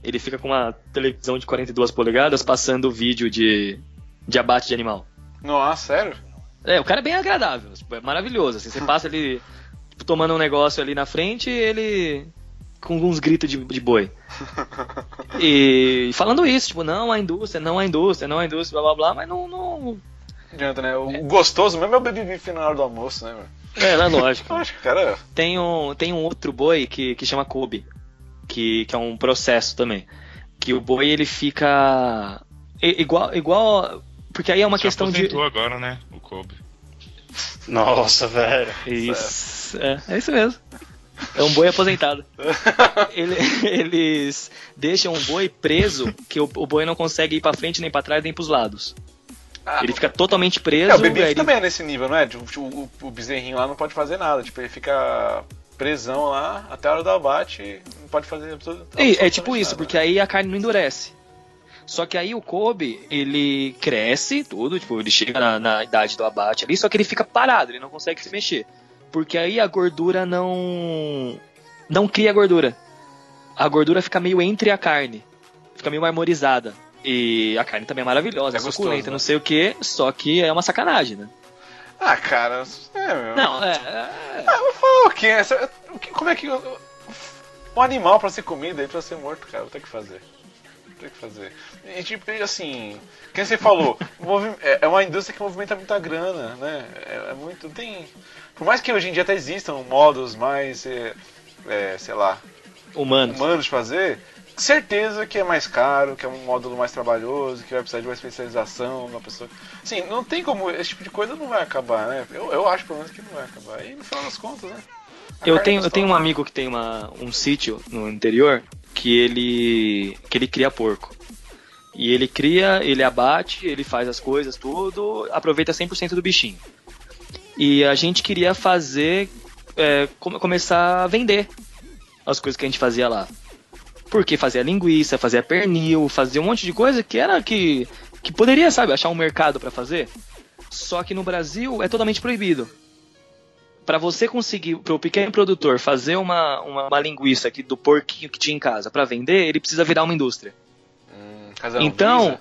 Ele fica com uma televisão de 42 polegadas passando vídeo de, de abate de animal. Nossa, sério? É, o cara é bem agradável, é maravilhoso. Assim, você *laughs* passa ele tipo, tomando um negócio ali na frente e ele com uns gritos de, de boi. *laughs* E falando isso, tipo, não a indústria, não a indústria, não a indústria, blá blá blá, mas não. não... Adianta, né? O o gostoso mesmo é o na hora do almoço, né, meu? É, não é lógico. *laughs* Que, cara. Tem um, tem um outro boi que, que chama Kobe, que, que é um processo também. Que o boi ele fica. Igual. igual porque aí é uma Se questão de. aposentou agora, né? O Kobe. Nossa, velho. Isso, é, é isso mesmo. É um boi aposentado. *laughs* Ele- eles deixam o boi preso, que o, o boi não consegue ir pra frente, nem pra trás, nem pros lados. Ah, Ele fica totalmente preso. é, o ele- também é nesse nível, não é? O, o, o bezerrinho lá não pode fazer nada, tipo, ele fica presão lá até a hora do abate não pode fazer absolut- É, é tipo isso, nada. porque aí a carne não endurece. Só que aí o Kobe, ele cresce, tudo, tipo, ele chega na, na idade do abate ali, só que ele fica parado, ele não consegue se mexer. Porque aí a gordura não. não cria gordura. A gordura fica meio entre a carne. Fica meio marmorizada. E a carne também é maravilhosa, É é gostoso, suculenta, né? não sei o que, só que é uma sacanagem, né? Ah, cara, é, meu. Não, é. é- Ah, mas falar o quê? Como é que. Um animal pra ser comido e pra ser morto, cara, vou ter que fazer. Vou ter que fazer. E tipo, assim. Quem você falou, é é uma indústria que movimenta muita grana, né? É, é muito. Tem. Por mais que hoje em dia até existam modos mais. é, é, sei lá, humanos. humanos de fazer, certeza que é mais caro, que é um módulo mais trabalhoso, que vai precisar de uma especialização, uma pessoa. Sim, não tem como. Esse tipo de coisa não vai acabar, né? Eu, eu acho pelo menos que não vai acabar. E no final das contas, né? A Eu tenho, é eu tenho um amigo que tem uma, um sítio no interior que ele que ele cria porco. E ele cria, ele abate, ele faz as coisas, tudo, aproveita 100% do bichinho. E a gente queria fazer, é, come- começar a vender as coisas que a gente fazia lá. Porque fazia linguiça, fazia pernil, fazia um monte de coisa que era que, que poderia, sabe, achar um mercado pra fazer. Só que no Brasil é totalmente proibido para você conseguir, para o pequeno produtor fazer uma, uma, uma linguiça aqui do porquinho que tinha em casa para vender, ele precisa virar uma indústria. Hum, então, visa.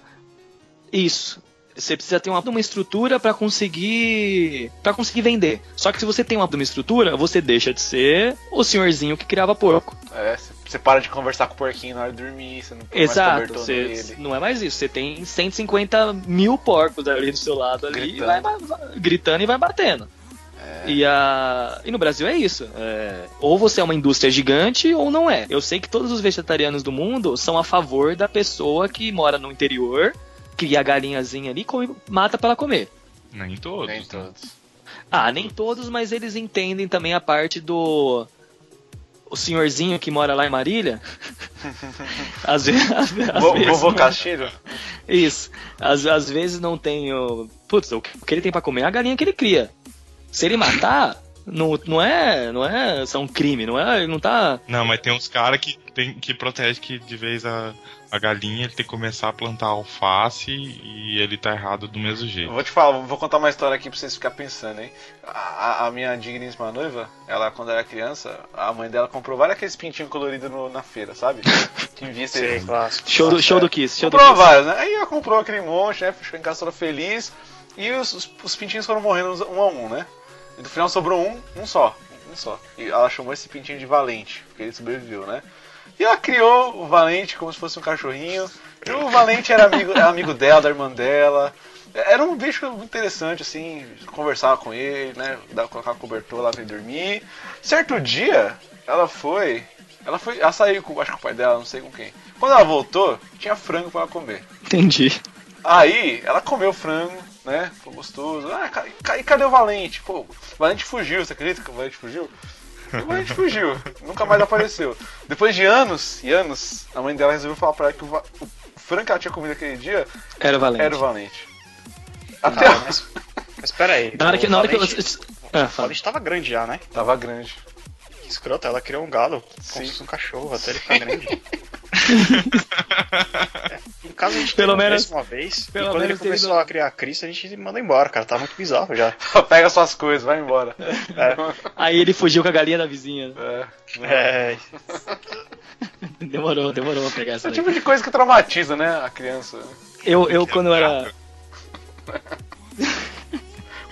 isso. Você precisa ter uma, uma estrutura para conseguir para conseguir vender. Só que se você tem uma, uma estrutura, você deixa de ser o senhorzinho que criava porco. É, você para de conversar com o porquinho na hora de dormir, você não mais Exato. cobertor Você, nele. não é mais isso. Você tem 150 mil porcos ali do seu lado ali, Gritando. E vai, vai- gritando e vai batendo. E, a... e no Brasil é isso. É, Ou você é uma indústria gigante ou não é. Eu sei que todos os vegetarianos do mundo são a favor da pessoa que mora no interior, cria a galinhazinha ali e mata para ela comer. Nem todos. Nem né? todos. Ah, nem todos, mas eles entendem também a parte do. O senhorzinho que mora lá em Marília. *laughs* às vezes. Às, às Vo- vezes Vovô? Isso. Às, às vezes não tem o. Putz, o que o que ele tem pra comer é a galinha que ele cria. Se ele matar, Não, não é. Não é só um crime, não é. Não tá. Não, mas tem uns caras que, tem, que protege que de vez a, a galinha ele tem que começar a plantar alface e ele tá errado do mesmo jeito. vou te falar, vou contar uma história aqui pra vocês ficarem pensando, hein? A, a minha digníssima noiva, ela quando era criança, a mãe dela comprou vários aqueles pintinhos coloridos no- na feira, sabe? *laughs* Que envia Sei, você. clássico. Show do, show é. do Kiss, show do Comprou Kiss. vários, né? Aí ela comprou aquele monte, né? Ficou em casa toda feliz. E os, os, os pintinhos foram morrendo um a um, né? E no final sobrou um, um só. Um só. E ela chamou esse pintinho de Valente, porque ele sobreviveu, né? E ela criou o Valente como se fosse um cachorrinho. E o Valente era amigo, era amigo dela, da irmã dela. Era um bicho muito interessante, assim, conversava com ele, né? Dar, colocar cobertor lá pra ele dormir. Certo dia, ela foi. Ela foi. Ela saiu com, acho que com o pai dela, não sei com quem. Quando ela voltou, tinha frango pra ela comer. Entendi. Aí ela comeu o frango, né? Ficou gostoso. Ah, e cadê o Valente? Pô, o Valente fugiu, você acredita que o Valente fugiu? O Valente fugiu, nunca mais apareceu. Depois de anos e anos, a mãe dela resolveu falar pra ela que o, va- o frango que ela tinha comido aquele dia Era valente. era o Valente. Até Cara, mas, mas peraí. Na hora que, o na hora que eu. Ah, O. Valente tava grande já, né? tava grande. Que escroto, ela criou um galo como se fosse um cachorro até ele ficar grande. *laughs* É, em casa a gente Pelo menos- uma vez, pelo e quando ele começou do- a criar a Cristo, a gente manda embora, cara. Tá muito bizarro já. *laughs* Pega suas coisas, vai embora. Aí ele fugiu com a galinha da vizinha. É. É, *laughs* Demorou, demorou pra pegar Esse essa é o tipo de coisa que traumatiza, né, a criança. Eu, eu quando eu era.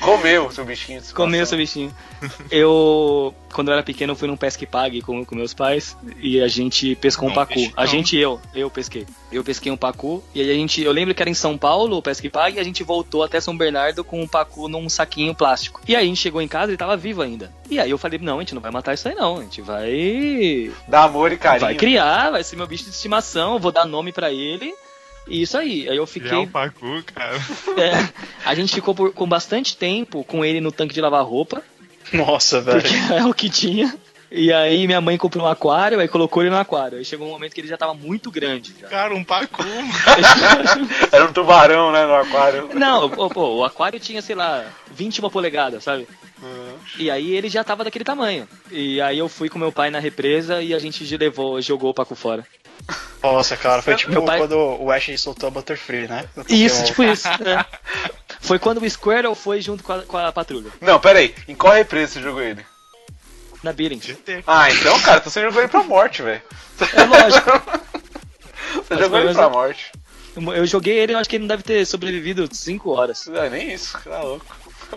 Comeu o seu bichinho. de Comeu seu bichinho. Eu, quando eu era pequeno, fui num pesque pague com, com meus pais e a gente pescou um pacu. peixe A gente, eu, eu pesquei. Eu pesquei um pacu e aí a gente, eu lembro que era em São Paulo o pesque pague e a gente voltou até São Bernardo com um pacu num saquinho plástico. E aí a gente chegou em casa e ele tava vivo ainda. E aí eu falei, não, a gente não vai matar isso aí não, a gente vai Dá amor e carinho. vai criar, vai ser meu bicho de estimação, vou dar nome pra ele. E isso aí. Aí eu Criar fiquei um pacu, cara. é, a gente ficou por, com bastante tempo com ele no tanque de lavar roupa, nossa, velho. porque *laughs* é o que tinha. E aí minha mãe comprou um aquário, aí colocou ele no aquário. Aí chegou um momento que ele já tava muito grande. já. Cara, um pacu. *laughs* Era um tubarão, né, no aquário. Não, pô, pô, o aquário tinha, sei lá, 21 polegadas, sabe? E aí ele já tava daquele tamanho. E aí eu fui com meu pai na represa e a gente levou, jogou o pacu fora. Nossa, cara, foi tipo pai- quando o Ash soltou a Butterfree, né? Isso, tipo isso. *laughs* é. Foi quando o Squirtle foi junto com a, com a patrulha, Não, pera aí. Em qual represa você jogou ele? na Billings. Ah, então, cara, então você jogou ele pra morte, velho. É lógico. *laughs* Você jogou ele mas pra eu- morte. Eu joguei ele, eu acho que ele não deve ter sobrevivido 5 horas. Ah, nem isso, tá louco.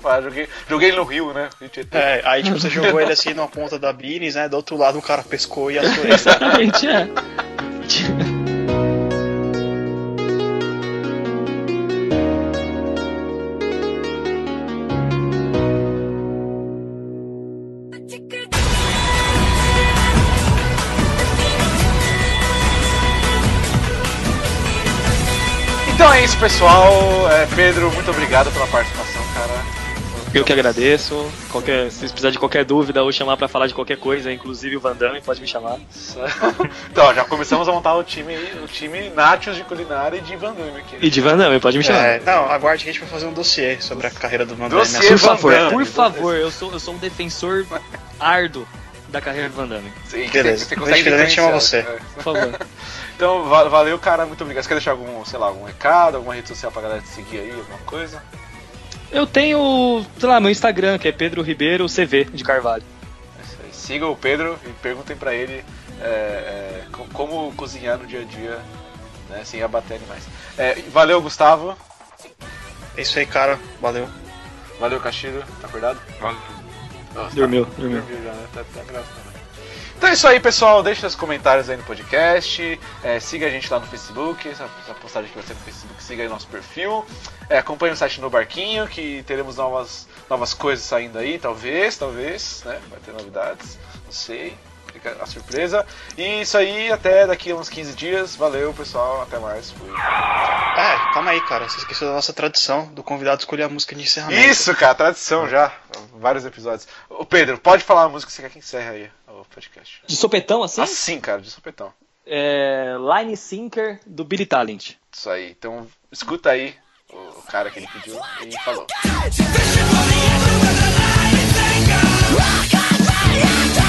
Ah, joguei, joguei ele no Rio, né? É, aí tipo, você jogou ele assim numa ponta da Bines, né? Do outro lado um cara pescou e assou *laughs* ele. Exatamente, é. Então é isso, pessoal. É, Pedro, muito obrigado pela participação, cara. Eu que agradeço. Qualquer, se precisar de qualquer dúvida ou chamar pra falar de qualquer coisa, inclusive o Van Damme, pode me chamar. *laughs* Então, já começamos a montar o time, o time Nachos de culinária e de Van Damme aqui. E de Van Damme, pode me chamar. É, não, aguarde que a gente vai fazer um dossiê sobre a carreira do Van Damme. Dossiê? Por favor, por favor, eu sou, eu sou um defensor árduo da carreira do Van Damme. Sim, Beleza. você A consegue chama você. É. Por favor. *laughs* Então, va- valeu, cara, muito obrigado. Você quer deixar algum, sei lá, algum recado, alguma rede social pra galera te seguir aí, alguma coisa? Eu tenho, sei lá, meu Instagram, que é Pedro Ribeiro CV de Carvalho. É isso aí. Sigam o Pedro e perguntem pra ele é, é, co- como cozinhar no dia a dia, né, sem abater animais. É, valeu, Gustavo. É isso aí, cara. Valeu. Valeu, Castilho. Tá acordado? Valeu. Nossa, Dormiu, tá- dormiu. já, né? Tá, tá. Então é isso aí, pessoal. Deixe seus comentários aí no podcast. É, siga a gente lá no Facebook. Essa, essa postagem que vai ser no Facebook, siga aí nosso perfil. É, acompanhe o site no Barquinho, que teremos novas, novas coisas saindo aí, talvez, talvez, né? Vai ter novidades, não sei. Fica a surpresa. E isso aí, até daqui a uns 15 dias. Valeu, pessoal. Até mais. Fui. É, calma aí, cara. Você esqueceu da nossa tradição do convidado escolher a música de encerramento. Isso, cara, tradição já. Vários episódios. Ô Pedro, pode falar a música que você quer que encerre aí o podcast. De sopetão, assim? Assim, cara, de sopetão. É, Line Sinker do Billy Talent. Isso aí. Então, escuta aí o cara que ele pediu e falou. Rock and roll,